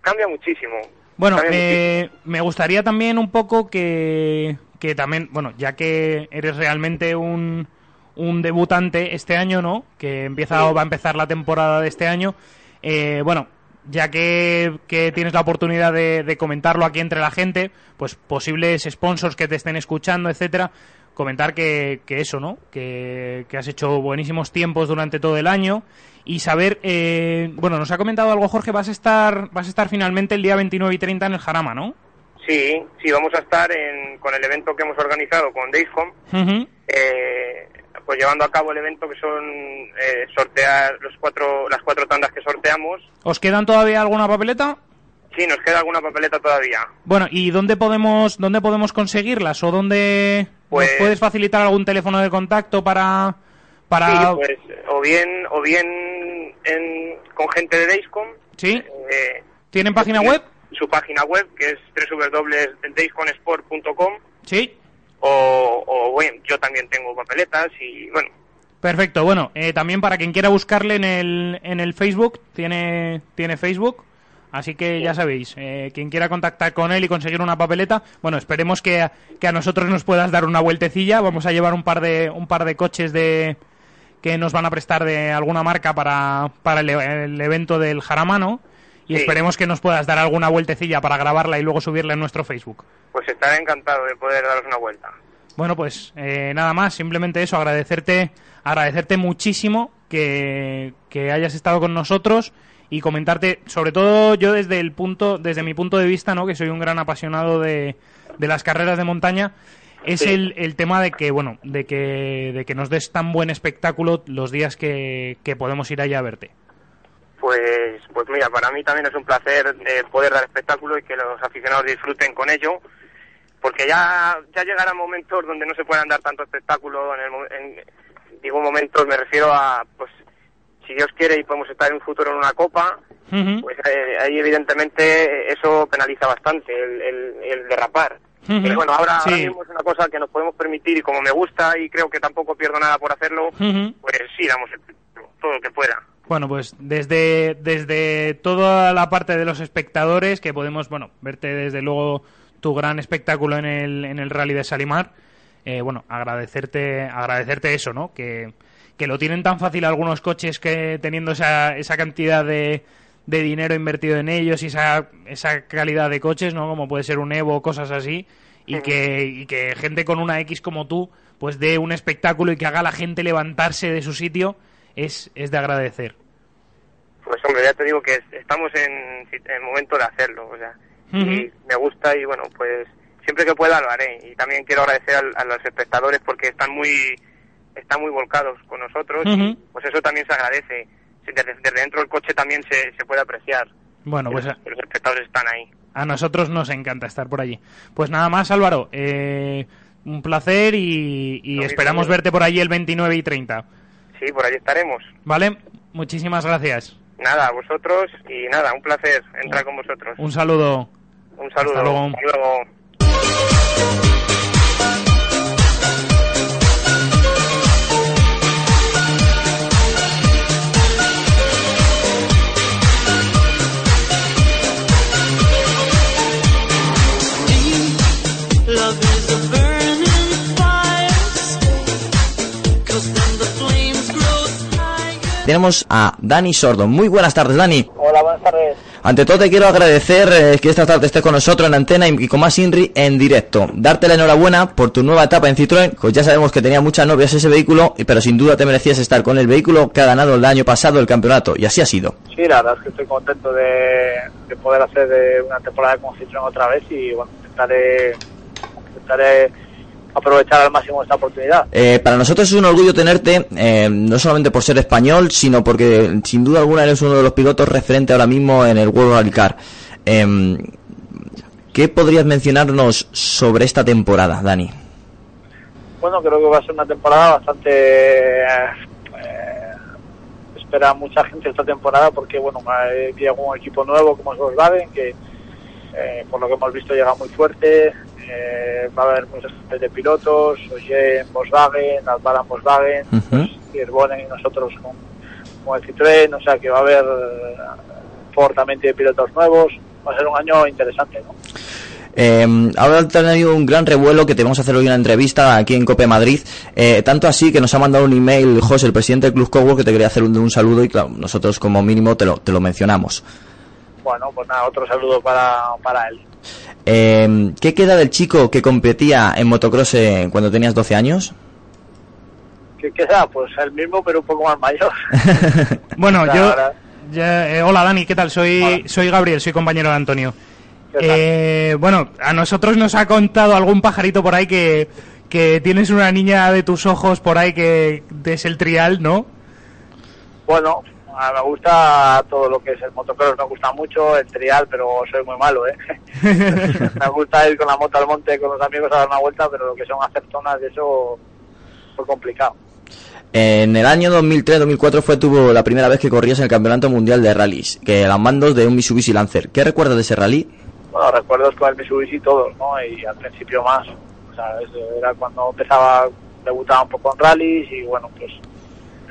cambia muchísimo. Bueno, Cambia eh, me gustaría también un poco que, que también, bueno, ya que eres realmente un, un debutante este año, ¿no? Que empieza o va a empezar la temporada de este año. eh, bueno, ya que, que tienes la oportunidad de, de comentarlo aquí entre la gente, pues posibles sponsors que te estén escuchando, etcétera, comentar que, que eso, ¿no? Que, que has hecho buenísimos tiempos durante todo el año y saber, eh, bueno, nos ha comentado algo Jorge, vas a estar, vas a estar finalmente el día 29 y 30 en el Jarama, ¿no? Sí, sí, vamos a estar en, con el evento que hemos organizado con Dayscom, Ujú. eh, pues llevando a cabo el evento que son eh, sortear los cuatro, las cuatro tandas que sorteamos. ¿Os quedan todavía alguna papeleta? Sí, nos queda alguna papeleta todavía. Bueno, ¿y dónde podemos, dónde podemos conseguirlas? ¿O dónde Pues- nos puedes facilitar algún teléfono de contacto para... para... Sí, pues o bien, o bien en- con gente de Dayscom. ¿Sí? eh, ¿Tienen página web? Su página web, que es www.daysconsport.com. Sí. O, o bueno, yo también tengo papeletas y bueno, Perfecto, bueno, eh, también para quien quiera buscarle en el, en el Facebook, tiene, tiene Facebook, así que ya sabéis, eh, quien quiera contactar con él y conseguir una papeleta, bueno, esperemos que, a- que a nosotros nos puedas dar una vueltecilla, vamos a llevar un par de, un par de coches de que nos van a prestar de alguna marca para, para el, e- el evento del Jaramano y Sí. esperemos que nos puedas dar alguna vueltecilla para grabarla y luego subirla en nuestro Facebook. pues estaré encantado de poder daros una vuelta. Bueno, pues eh, nada más, simplemente eso, agradecerte, agradecerte muchísimo que, que hayas estado con nosotros y comentarte, sobre todo yo desde el punto, desde mi punto de vista, ¿no? que soy un gran apasionado de, de las carreras de montaña, es Sí. el, el tema de que, bueno, de que, de que nos des tan buen espectáculo los días que, que podemos ir allá a verte. Pues, pues mira, para mí también es un placer eh, poder dar espectáculo y que los aficionados disfruten con ello, porque ya, ya llegarán momentos donde no se puedan dar tanto espectáculo. En, el, en- digo momentos, me refiero a, pues, si Dios quiere y podemos estar en un futuro en una copa, pues eh, ahí evidentemente eso penaliza bastante el, el, el derrapar. Pero bueno, ahora, Sí. ahora mismo es una cosa que nos podemos permitir y como me gusta y creo que tampoco pierdo nada por hacerlo, pues sí, damos el- todo lo que pueda. Bueno, pues desde, desde toda la parte de los espectadores, que podemos, bueno, verte desde luego tu gran espectáculo en el, en el Rally de Salimar. Eh, bueno, agradecerte, agradecerte eso, ¿no? Que, que lo tienen tan fácil algunos coches que teniendo esa, esa cantidad de, de dinero invertido en ellos y esa, esa calidad de coches, ¿no? Como puede ser un Evo o cosas así, y que, y que gente con una X como tú, pues dé un espectáculo y que haga a la gente levantarse de su sitio, es, es de agradecer. Pues hombre, ya te digo que es- estamos en, en el momento de hacerlo, o sea, y me gusta y bueno, pues siempre que pueda lo haré. Y también quiero agradecer al- a, los espectadores porque están muy están muy volcados con nosotros y pues eso también se agradece. Desde, desde dentro del coche también se, se puede apreciar. Bueno, pues los, los espectadores están ahí. A nosotros nos encanta estar por allí. Pues nada más, Álvaro. eh, un placer y, esperamos verte por allí el 29 y 30. Sí, por allí estaremos. ¿Vale? Muchísimas gracias. Nada, a vosotros y nada, un placer entrar con vosotros. Un saludo. Un saludo. Hasta luego. Hasta luego. Tenemos a Dani Sordo. Muy buenas tardes, Dani. Hola, buenas tardes. Ante todo te quiero agradecer eh, que esta tarde estés con nosotros en antena y, y con más Inri en directo. Darte la enhorabuena por tu nueva etapa en Citroën, pues ya sabemos que tenía muchas novias ese vehículo, pero sin duda te merecías estar con el vehículo que ha ganado el año pasado el campeonato, y así ha sido. Sí, la verdad es que estoy contento de, de poder hacer de una temporada con Citroën otra vez y bueno, intentaré, intentaré aprovechar al máximo esta oportunidad. Eh, para nosotros es un orgullo tenerte, eh, no solamente por ser español, sino porque sin duda alguna eres uno de los pilotos referente ahora mismo en el World Rally Car. Em, ¿Qué podrías mencionarnos sobre esta temporada, Dani? Bueno, creo que va a ser una temporada bastante... eh, espera mucha gente esta temporada porque bueno, llega un equipo nuevo como es Volkswagen que eh, por lo que hemos visto llega muy fuerte. Eh, va a haber muchos jefes de pilotos, Oye en Volkswagen, Alvara en Volkswagen, Ujú. Irbonen y nosotros con, con el Citroën, o sea que va a haber eh, Ford también tiene pilotos nuevos, va a ser un año interesante, ¿no? Eh, ahora ha tenido un gran revuelo que te vamos a hacer hoy una entrevista aquí en Cope Madrid. Eh, tanto así que nos ha mandado un email José, el presidente del Club Cowork, que te quería hacer un, un saludo y claro, nosotros como mínimo te lo, te lo mencionamos. Bueno, pues nada, otro saludo para, para él. Eh, ¿Qué queda del chico que competía en motocross eh, cuando tenías 12 años? ¿Qué queda? Pues el mismo, pero un poco más mayor. Bueno, La yo... ya, eh, hola Dani, ¿qué tal? Soy, soy Gabriel, soy compañero de Antonio. Eh, bueno, a nosotros nos ha contado algún pajarito por ahí que, que tienes una niña de tus ojos por ahí que es el trial, ¿no? Bueno, a- me gusta todo lo que es el motocross, me gusta mucho, el trial, pero soy muy malo, ¿eh? me gusta ir con la moto al monte con los amigos a dar una vuelta, pero lo que son hacer zonas, eso fue complicado. En el año 2003-2004 fue tu, la primera vez que corrías en el Campeonato Mundial de Rallys, que a mandos de un Mitsubishi Lancer. ¿Qué recuerdas de ese rally? Bueno, recuerdos con el Mitsubishi todos, ¿no? Y al principio más. O sea, era cuando empezaba, debutaba un poco en rallies y bueno, pues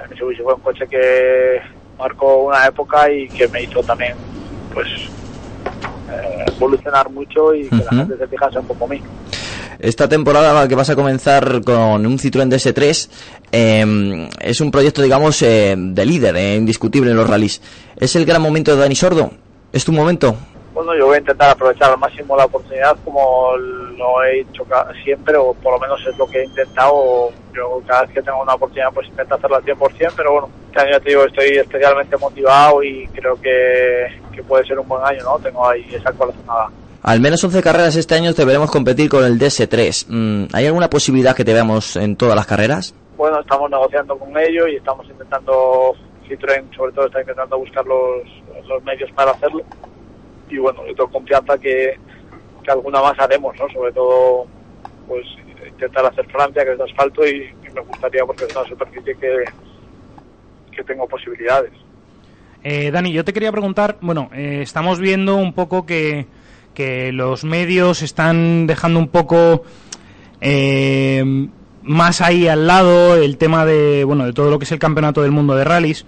el Mitsubishi fue un coche que marcó una época y que me hizo también, pues, eh, evolucionar mucho y que la gente se fijase un poco en mí. Esta temporada que vas a comenzar con un Citroën DS3 eh, es un proyecto, digamos, eh, de líder, eh, indiscutible en los rallies. ¿Es el gran momento de Dani Sordo? ¿Es tu momento? Bueno, yo voy a intentar aprovechar al máximo la oportunidad como lo he hecho siempre, o por lo menos es lo que he intentado. Yo cada vez que tengo una oportunidad pues intento hacerlo al 100%, pero bueno, este año te digo, estoy especialmente motivado y creo que, que puede ser un buen año, ¿no? Tengo ahí esa corazonada. Al menos 11 carreras este año te veremos competir con el DS3. Mm, ¿Hay alguna posibilidad que te veamos en todas las carreras? Bueno, estamos negociando con ello y estamos intentando, Citroën sobre todo está intentando buscar los, los medios para hacerlo. Y bueno, yo tengo confianza que, que alguna más haremos, ¿no? Sobre todo, pues intentar hacer Francia, que es de asfalto, y, me gustaría porque es una superficie que, que tengo posibilidades. Eh, Dani, yo te quería preguntar, bueno, eh, estamos viendo un poco que, que los medios están dejando un poco eh, más ahí al lado el tema de, bueno, de todo lo que es el campeonato del mundo de rallies.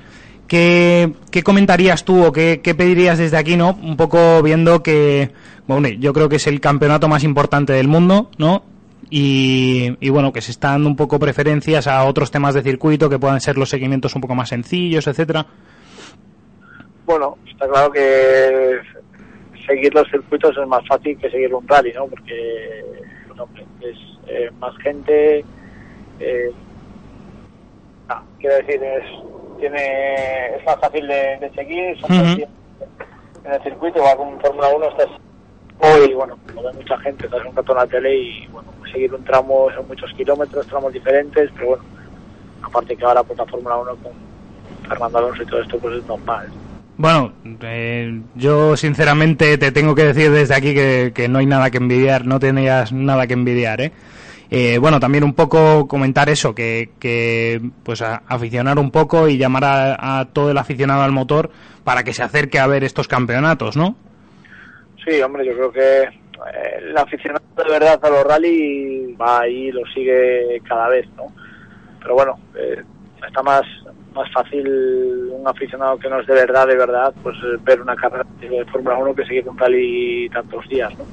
¿Qué, qué comentarías tú o qué, qué pedirías desde aquí, no? Un poco viendo que, bueno, yo creo que es el campeonato más importante del mundo, ¿no? Y, y bueno, que se están dando un poco preferencias a otros temas de circuito que puedan ser los seguimientos un poco más sencillos, etcétera. Bueno, está claro que seguir los circuitos es más fácil que seguir un rally, ¿no? Porque es eh, más gente. Eh, ah, quiero decir, es, tiene, es más fácil de, de seguir. Son más tiempo en el circuito, va con Fórmula 1, estás hoy, bueno, lo ve mucha gente, estás un rato en la tele y, bueno, seguir un tramo son muchos kilómetros, tramos diferentes, pero bueno, aparte que ahora pues la Fórmula 1 con Fernando Alonso y todo esto, pues es normal. Bueno, eh, yo sinceramente te tengo que decir desde aquí que, que no hay nada que envidiar, no tenías nada que envidiar, ¿eh? Eh, bueno, también un poco comentar eso, que, que pues aficionar un poco y llamar a, a todo el aficionado al motor para que se acerque a ver estos campeonatos, ¿no? Sí, hombre, yo creo que eh, el aficionado de verdad a los rally va ahí y lo sigue cada vez, ¿no? Pero bueno, eh, está más más fácil un aficionado que no es de verdad, de verdad, pues eh, ver una carrera de Fórmula 1 que seguir un rally tantos días, ¿no?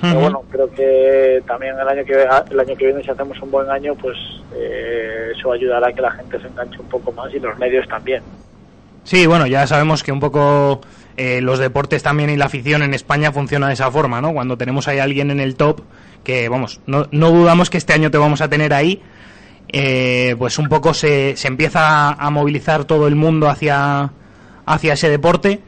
Pero bueno, creo que también el año que el año que viene si hacemos un buen año, pues eh, eso ayudará a que la gente se enganche un poco más y los medios también. Sí, bueno, ya sabemos que un poco eh, los deportes también y la afición en España funciona de esa forma, ¿no? Cuando tenemos ahí a alguien en el top, que vamos, no, no dudamos que este año te vamos a tener ahí, eh, pues un poco se, se empieza a, a movilizar todo el mundo hacia, hacia ese deporte.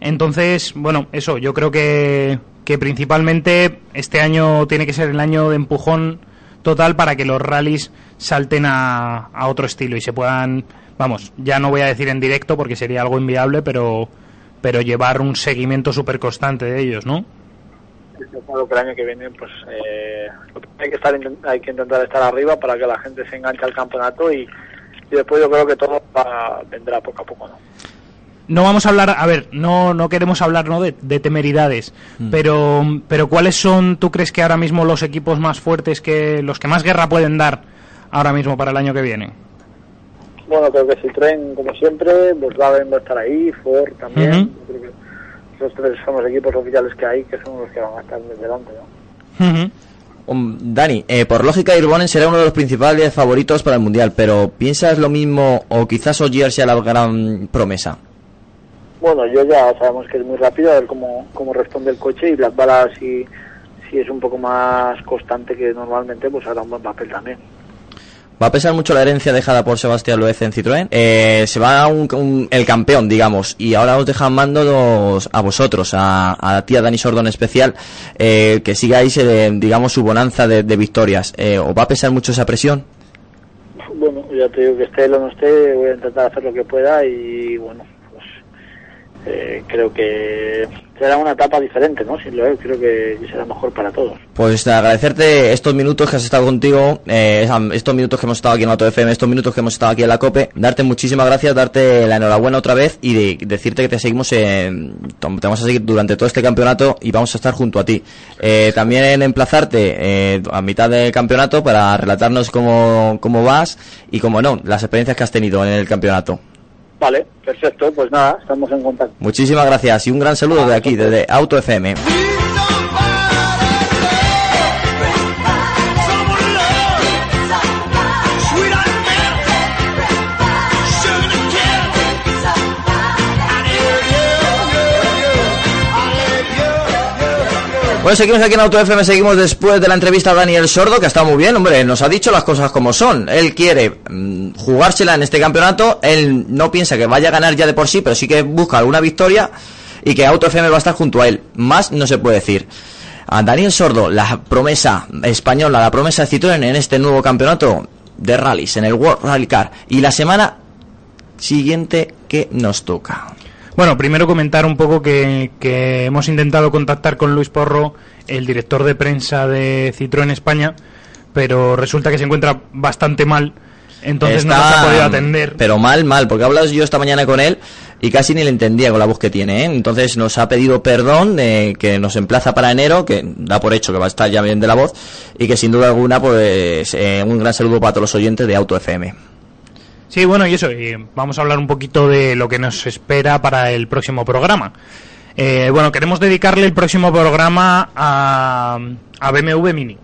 Entonces, bueno, eso, yo creo que, que principalmente este año tiene que ser el año de empujón total para que los rallies salten a, a otro estilo y se puedan, vamos, ya no voy a decir en directo porque sería algo inviable, pero, pero llevar un seguimiento súper constante de ellos, ¿no? Que el año que viene pues eh, hay que estar hay que intentar estar arriba para que la gente se enganche al campeonato y, y después yo creo que todo va- vendrá poco a poco no No vamos a hablar, a ver, no, no queremos hablar ¿no? de, de temeridades, pero, pero ¿cuáles son, tú crees que ahora mismo los equipos más fuertes, que los que más guerra pueden dar ahora mismo para el año que viene? bueno creo que Citroën como siempre Volkswagen va a estar ahí Ford también. Yo creo que esos tres son los equipos oficiales que hay que son los que van a estar delante ¿no? Um, Dani, eh, por lógica Irbonen será uno de los principales favoritos para el Mundial, pero ¿piensas lo mismo o quizás Ogier sea la gran promesa? Bueno, yo ya sabemos que es muy rápido, a ver cómo, cómo responde el coche y Black Bala si, si es un poco más constante que normalmente, pues hará un buen papel también. ¿Va a pesar mucho la herencia dejada por Sebastián Loez en Citroën? Eh, se va un- un- el campeón, digamos, y ahora os dejan mando a vosotros, a, a la tía Dani Sordo en especial, eh, que sigáis, eh, digamos, su bonanza de, de victorias. Eh, ¿Os va a pesar mucho esa presión? Bueno, ya te digo que esté o no esté, voy a intentar hacer lo que pueda y bueno, eh, creo que será una etapa diferente, ¿no? Sin es, creo que será mejor para todos. Pues agradecerte estos minutos que has estado contigo, eh, estos minutos que hemos estado aquí en Auto FM, estos minutos que hemos estado aquí en la COPE, darte muchísimas gracias, darte la enhorabuena otra vez y de- decirte que te seguimos, en, te vamos a seguir durante todo este campeonato y vamos a estar junto a ti. Eh, también emplazarte eh, a mitad del campeonato para relatarnos cómo, cómo vas y, como no, las experiencias que has tenido en el campeonato. Vale, perfecto, pues nada, estamos en contacto. Muchísimas gracias y un gran saludo de aquí, desde Auto FM. Bueno, seguimos aquí en Auto FM, seguimos después de la entrevista a Daniel Sordo, que ha estado muy bien, hombre, nos ha dicho las cosas como son. Él quiere mm, jugársela en este campeonato, él no piensa que vaya a ganar ya de por sí, pero sí que busca alguna victoria y que Auto FM va a estar junto a él. Más no se puede decir. A Daniel Sordo, la promesa española, la promesa de Citroën en este nuevo campeonato de rallies, en el World Rally Car. Y la semana siguiente que nos toca. Bueno, primero comentar un poco que, que hemos intentado contactar con Luis Porro, el director de prensa de Citroën España, pero resulta que se encuentra bastante mal, entonces no nos ha podido atender. Pero mal, mal, porque he hablado yo esta mañana con él y casi ni le entendía con la voz que tiene. ¿eh? Entonces nos ha pedido perdón, eh, que nos emplaza para enero, que da por hecho que va a estar ya bien de la voz y que sin duda alguna, pues eh, un gran saludo para todos los oyentes de Auto FM. Sí, bueno, y eso, y vamos a hablar un poquito de lo que nos espera para el próximo programa. Eh, bueno, queremos dedicarle el próximo programa a, a BMW Mini.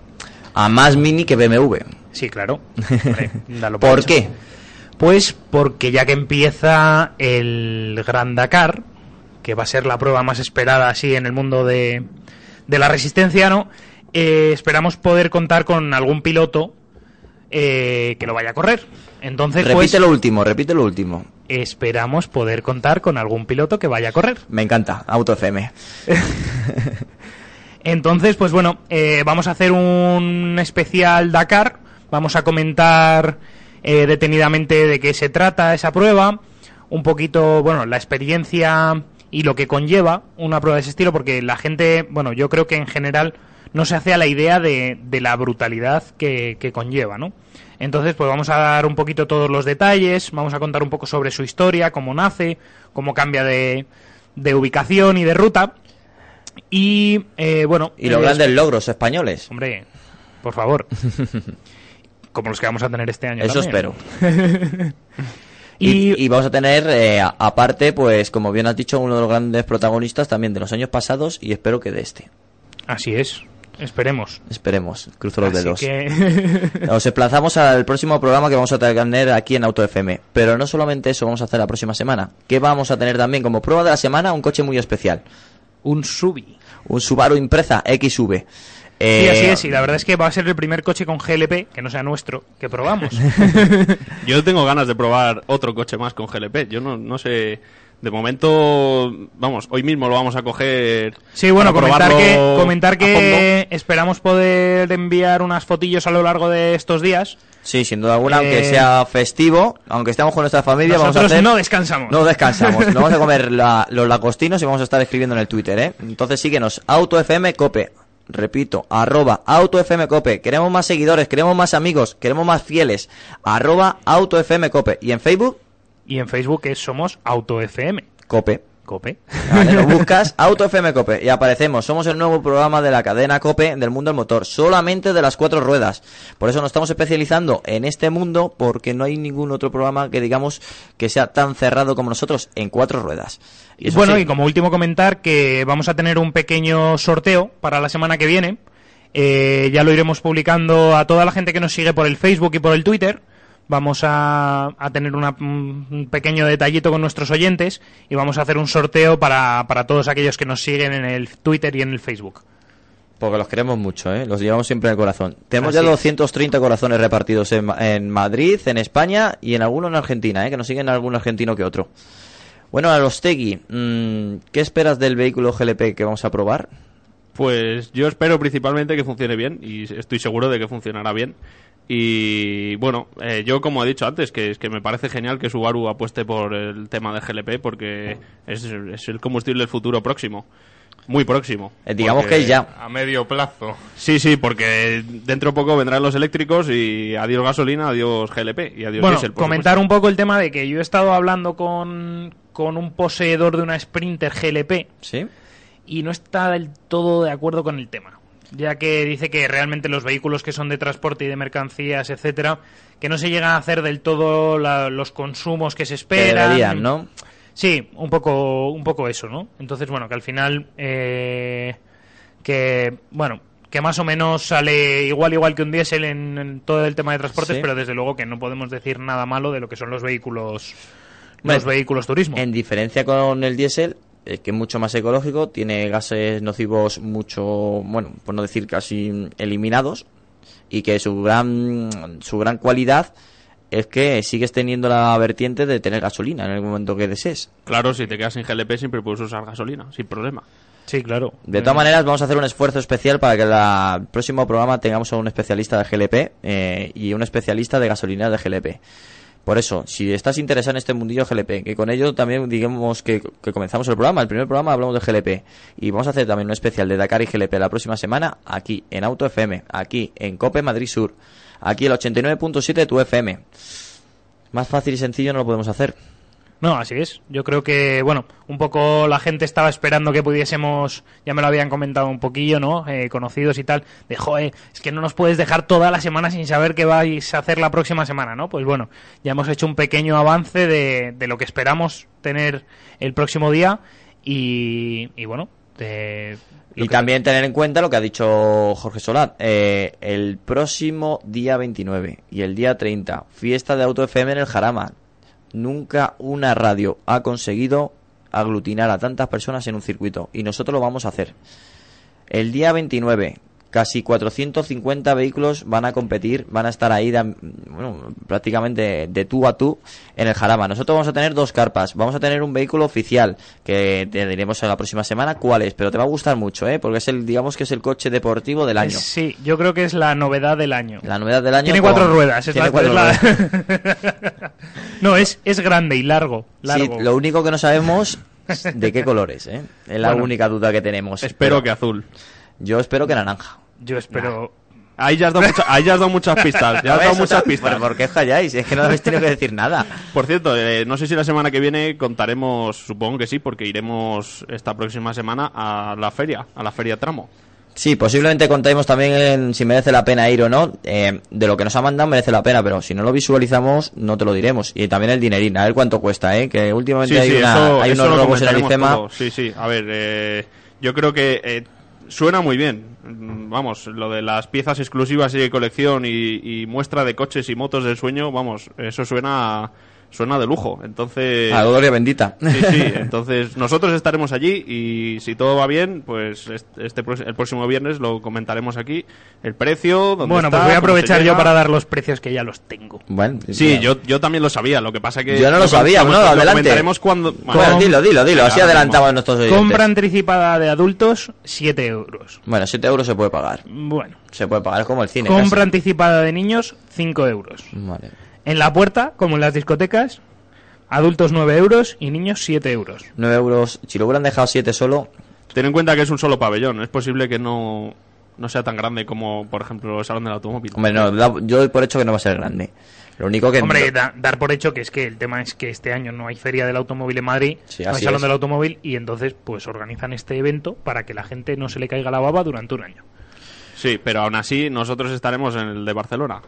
A más Mini que BMW. Sí, claro. Dalo por ¿Por hecho. qué? Pues porque ya que empieza el Grand Dakar, que va a ser la prueba más esperada así en el mundo de, de la resistencia, ¿no? Eh, esperamos poder contar con algún piloto eh, que lo vaya a correr. Entonces, Repite pues, lo último, repite lo último. esperamos poder contar con algún piloto que vaya a correr. Me encanta, Auto FM. Entonces, pues bueno, eh, vamos a hacer un especial Dakar. Vamos a comentar eh, detenidamente de qué se trata esa prueba. Un poquito, bueno, la experiencia y lo que conlleva una prueba de ese estilo, porque la gente, bueno, yo creo que en general no se hace a la idea de, de la brutalidad que, que conlleva, ¿no? Entonces, pues vamos a dar un poquito todos los detalles, vamos a contar un poco sobre su historia, cómo nace, cómo cambia de, de ubicación y de ruta. Y, eh, bueno... Y los eh, grandes logros españoles. Hombre, por favor. Como los que vamos a tener este año. Eso también. espero. Y, y vamos a tener, eh, aparte, pues como bien has dicho, uno de los grandes protagonistas también de los años pasados y espero que de este. Así es. Esperemos. Esperemos, cruzo los Así dedos. que... Nos emplazamos al próximo programa que vamos a tener aquí en Auto FM. Pero no solamente eso vamos a hacer la próxima semana. Que vamos a tener también como prueba de la semana un coche muy especial. un Subi. Un Subaru Impreza XV. Sí, Eh, así es. Y la verdad es que va a ser el primer coche con GLP, que no sea nuestro, que probamos. Yo tengo ganas de probar otro coche más con GLP. Yo no, no sé. De momento, vamos, hoy mismo lo vamos a coger. Sí, bueno, para comentar que, comentar que esperamos poder enviar unas fotillos a lo largo de estos días. Sí, sin duda alguna, aunque Eh, sea festivo, aunque estemos con nuestra familia, vamos a hacer... no descansamos. No descansamos, nos vamos a comer la- los lagostinos y vamos a estar escribiendo en el Twitter, ¿eh? Entonces síguenos, AutoFM Cope. Repito, arroba AutoFM Cope. Queremos más seguidores, queremos más amigos, queremos más fieles. Arroba AutoFM Cope. Y en Facebook, Y en Facebook es Somos Auto FM. Cope. Cope. Vale, lo buscas Auto FM Cope y aparecemos. Somos el nuevo programa de la cadena Cope del mundo del motor, solamente de las cuatro ruedas. Por eso nos estamos especializando en este mundo porque no hay ningún otro programa que digamos que sea tan cerrado como nosotros en cuatro ruedas. Y bueno, sí, y como último comentar que vamos a tener un pequeño sorteo para la semana que viene. Eh, ya lo iremos publicando a toda la gente que nos sigue por el Facebook y por el Twitter. Vamos a, a tener una- un pequeño detallito con nuestros oyentes y vamos a hacer un sorteo para, para todos aquellos que nos siguen en el Twitter y en el Facebook. porque los queremos mucho, ¿eh? los llevamos siempre en el corazón. Tenemos Así ya es. 230 corazones repartidos en, Ma- en Madrid, en España y en algunos en Argentina, ¿eh? que nos siguen algún argentino que otro. Bueno, a los Tegui, mm, ¿qué esperas del vehículo GLP que vamos a probar? Pues yo espero principalmente que funcione bien y estoy seguro de que funcionará bien. Y bueno, eh, yo como he dicho antes, que es que me parece genial que Subaru apueste por el tema de GLP porque es, es el combustible del futuro próximo. Muy próximo. Eh, digamos que es ya. A medio plazo. Sí, sí, porque dentro de poco vendrán los eléctricos y adiós gasolina, adiós GLP y adiós Bueno, comentar supuesto. un poco el tema de que yo he estado hablando con, con un poseedor de una Sprinter GLP ¿Sí? y no está del todo de acuerdo con el tema. Ya que dice que realmente los vehículos que son de transporte y de mercancías, etcétera, que no se llegan a hacer del todo la- los consumos que se Que esperan. deberían, ¿no? Sí, un poco, un poco eso, ¿no? Entonces, bueno, que al final, eh, que, bueno, que más o menos sale igual, igual que un diésel en, en todo el tema de transportes, Sí. pero desde luego que no podemos decir nada malo de lo que son los vehículos, Bueno, los vehículos turismo. En diferencia con el diésel, eh, que es mucho más ecológico, tiene gases nocivos mucho, bueno, por no decir casi eliminados, y que su gran, su gran cualidad es que sigues teniendo la vertiente de tener gasolina en el momento que desees. Claro, si te quedas sin GLP siempre puedes usar gasolina, sin problema. Sí, claro. De todas maneras, vamos a hacer un esfuerzo especial para que la- el próximo programa tengamos a un especialista de GLP eh, y un especialista de gasolinas de GLP. Por eso, si estás interesado en este mundillo GLP, que con ello también digamos que, que comenzamos el programa, el primer programa hablamos de GLP y vamos a hacer también un especial de Dakar y GLP la próxima semana aquí en Auto FM, aquí en Cope Madrid Sur, aquí el 89.7 de tu FM. Más fácil y sencillo no lo podemos hacer. No, así es. Yo creo que, bueno, un poco la gente estaba esperando que pudiésemos, ya me lo habían comentado un poquillo, ¿no? Eh, conocidos y tal, de, joder, es que no nos puedes dejar toda la semana sin saber qué vais a hacer la próxima semana, ¿no? Pues bueno, ya hemos hecho un pequeño avance de, de lo que esperamos tener el próximo día y, y bueno, de, Y también tener en cuenta lo que ha dicho Jorge Solat. eh, el próximo día 29 y el día 30, fiesta de Auto FM en el Jarama. Nunca una radio ha conseguido aglutinar a tantas personas en un circuito y nosotros lo vamos a hacer. El día 29, casi 450 vehículos van a competir, van a estar ahí de- bueno, prácticamente de tú a tú en el Jarama. Nosotros vamos a tener dos carpas, vamos a tener un vehículo oficial que te diremos en la próxima semana cuál es, pero te va a gustar mucho, ¿eh? porque es el, digamos que es el coche deportivo del año. Sí, yo creo que es la novedad del año. La novedad del año. Tiene con- cuatro ruedas. Es Tiene la- cuatro es la- ruedas. no, es, es grande y largo. Sí, largo. lo único que no sabemos es de qué colores, ¿eh? Es la Bueno. única duda que tenemos. Espero Pero que azul. Yo espero que naranja. Yo espero... Ahí ya has dado, mucha- ahí ya has dado muchas pistas. Ya has dado muchas Pero pistas. ¿Por qué calláis? Es que no habéis tenido que decir nada. Por cierto, eh, no sé si la semana que viene contaremos, supongo que sí, porque iremos esta próxima semana a la feria, a la feria Tramo. Sí, posiblemente contemos también en si merece la pena ir o no. Eh, de lo que nos ha mandado merece la pena, pero si no lo visualizamos, no te lo diremos. Y también el dinerín, a ver cuánto cuesta, ¿eh? Que últimamente Sí, hay, sí, una- eso- hay unos robos en el todo. Sí, sí, a ver, eh, yo creo que eh, suena muy bien. Vamos, lo de las piezas exclusivas y de colección y, y muestra de coches y motos del sueño, vamos, eso suena suena de lujo. Entonces, A gloria bendita. Sí, sí, entonces nosotros estaremos allí y si todo va bien, pues este, este el próximo viernes lo comentaremos aquí, el precio, dónde Bueno, está, pues voy a aprovechar yo para dar los precios que ya los tengo. Bueno, Sí, yo, yo también lo sabía, lo que pasa que... Yo no lo sabía, lo- no, lo adelante. comentaremos cuando... Bueno, dilo, dilo, dilo, así adelantamos nuestros oyentes. Compra anticipada de adultos, 7 euros. Bueno, 7 euros se puede pagar. Bueno. Se puede pagar como el cine. Compra casi. anticipada de niños, 5 euros. Vale. En la puerta, como en las discotecas, adultos 9 euros y niños 7 euros. 9 euros. Si lo hubieran dejado 7 solo, Ten en cuenta que es un solo pabellón, es posible que no, no sea tan grande como, por ejemplo, el Salón del Automóvil. hombre, no, da- yo doy por hecho que no va a ser grande. Lo único que. Hombre, da- dar por hecho que es que el tema es que este año no hay feria del automóvil en Madrid, Sí, no hay salón es. del automóvil y entonces pues organizan este evento para que la gente no se le caiga la baba durante un año. Sí, pero aún así nosotros estaremos en el de Barcelona.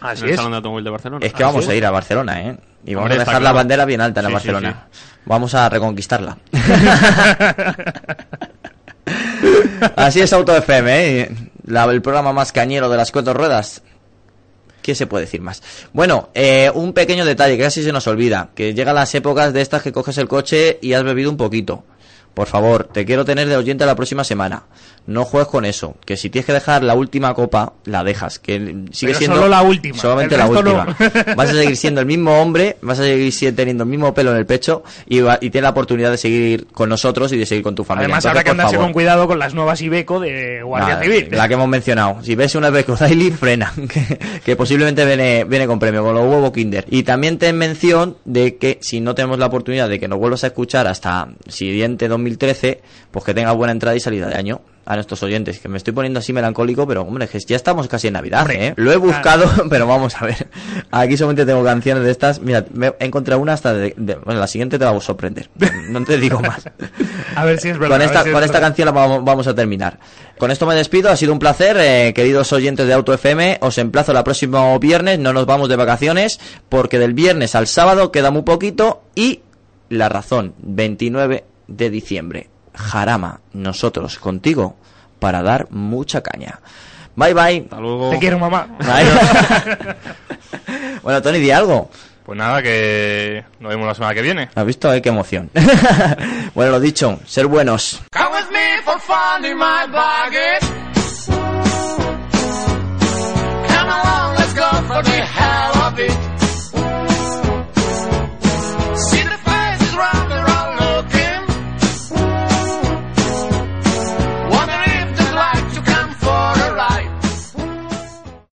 Así en el es. Salón del Automóvil de Barcelona. Es que vamos a ir a Barcelona, ¿eh? Y vamos Hombre, a dejar la claro. bandera bien alta en Sí, sí, Barcelona. Vamos a reconquistarla. Así es Auto FM, ¿eh? La- el programa más cañero de las cuatro ruedas. ¿Qué se puede decir más? Bueno, eh, un pequeño detalle que casi se nos olvida, que llegan las épocas de estas que coges el coche y has bebido un poquito. Por favor, te quiero tener de oyente la próxima semana. No juegues con eso, que si tienes que dejar la última copa, la dejas, que sigue Pero siendo solo la última, solamente la última. no. Vas a seguir siendo el mismo hombre, vas a seguir teniendo el mismo pelo en el pecho y, va- y tienes la oportunidad de seguir con nosotros y de seguir con tu familia. Además Entonces, habrá que andarse favor, con cuidado con las nuevas Ibeco de Guardia Nada, Civil. La que hemos mencionado. Si ves una Beco Daily, frena. Que, que posiblemente viene, viene con premio, con los huevos Kinder. Y también ten mención de que si no tenemos la oportunidad de que nos vuelvas a escuchar hasta siguiente 2013, pues que tenga buena entrada y salida de año a nuestros oyentes. Que me estoy poniendo así melancólico, pero hombre, ya estamos casi en Navidad, Hombre, ¿eh? Lo he claro. buscado, pero vamos a ver. Aquí solamente tengo canciones de estas. Mira, me he encontrado una hasta de, de- bueno, la siguiente te va a sorprender. No te digo más. A ver si es verdad. Con esta, ver si es con esta canción la vamos, vamos a terminar. Con esto me despido, ha sido un placer, eh, queridos oyentes de Auto FM. Os emplazo la próximo viernes, no nos vamos de vacaciones, porque del viernes al sábado queda muy poquito y la razón, 29 de diciembre. Jarama, nosotros contigo para dar mucha caña. Bye bye. Hasta luego. Te quiero, mamá. bueno, Tony, di algo. Pues nada, que nos vemos la semana que viene. ¿Has visto? Ay, qué emoción. bueno, lo dicho, ser buenos. Come along, let's go for the hell of it.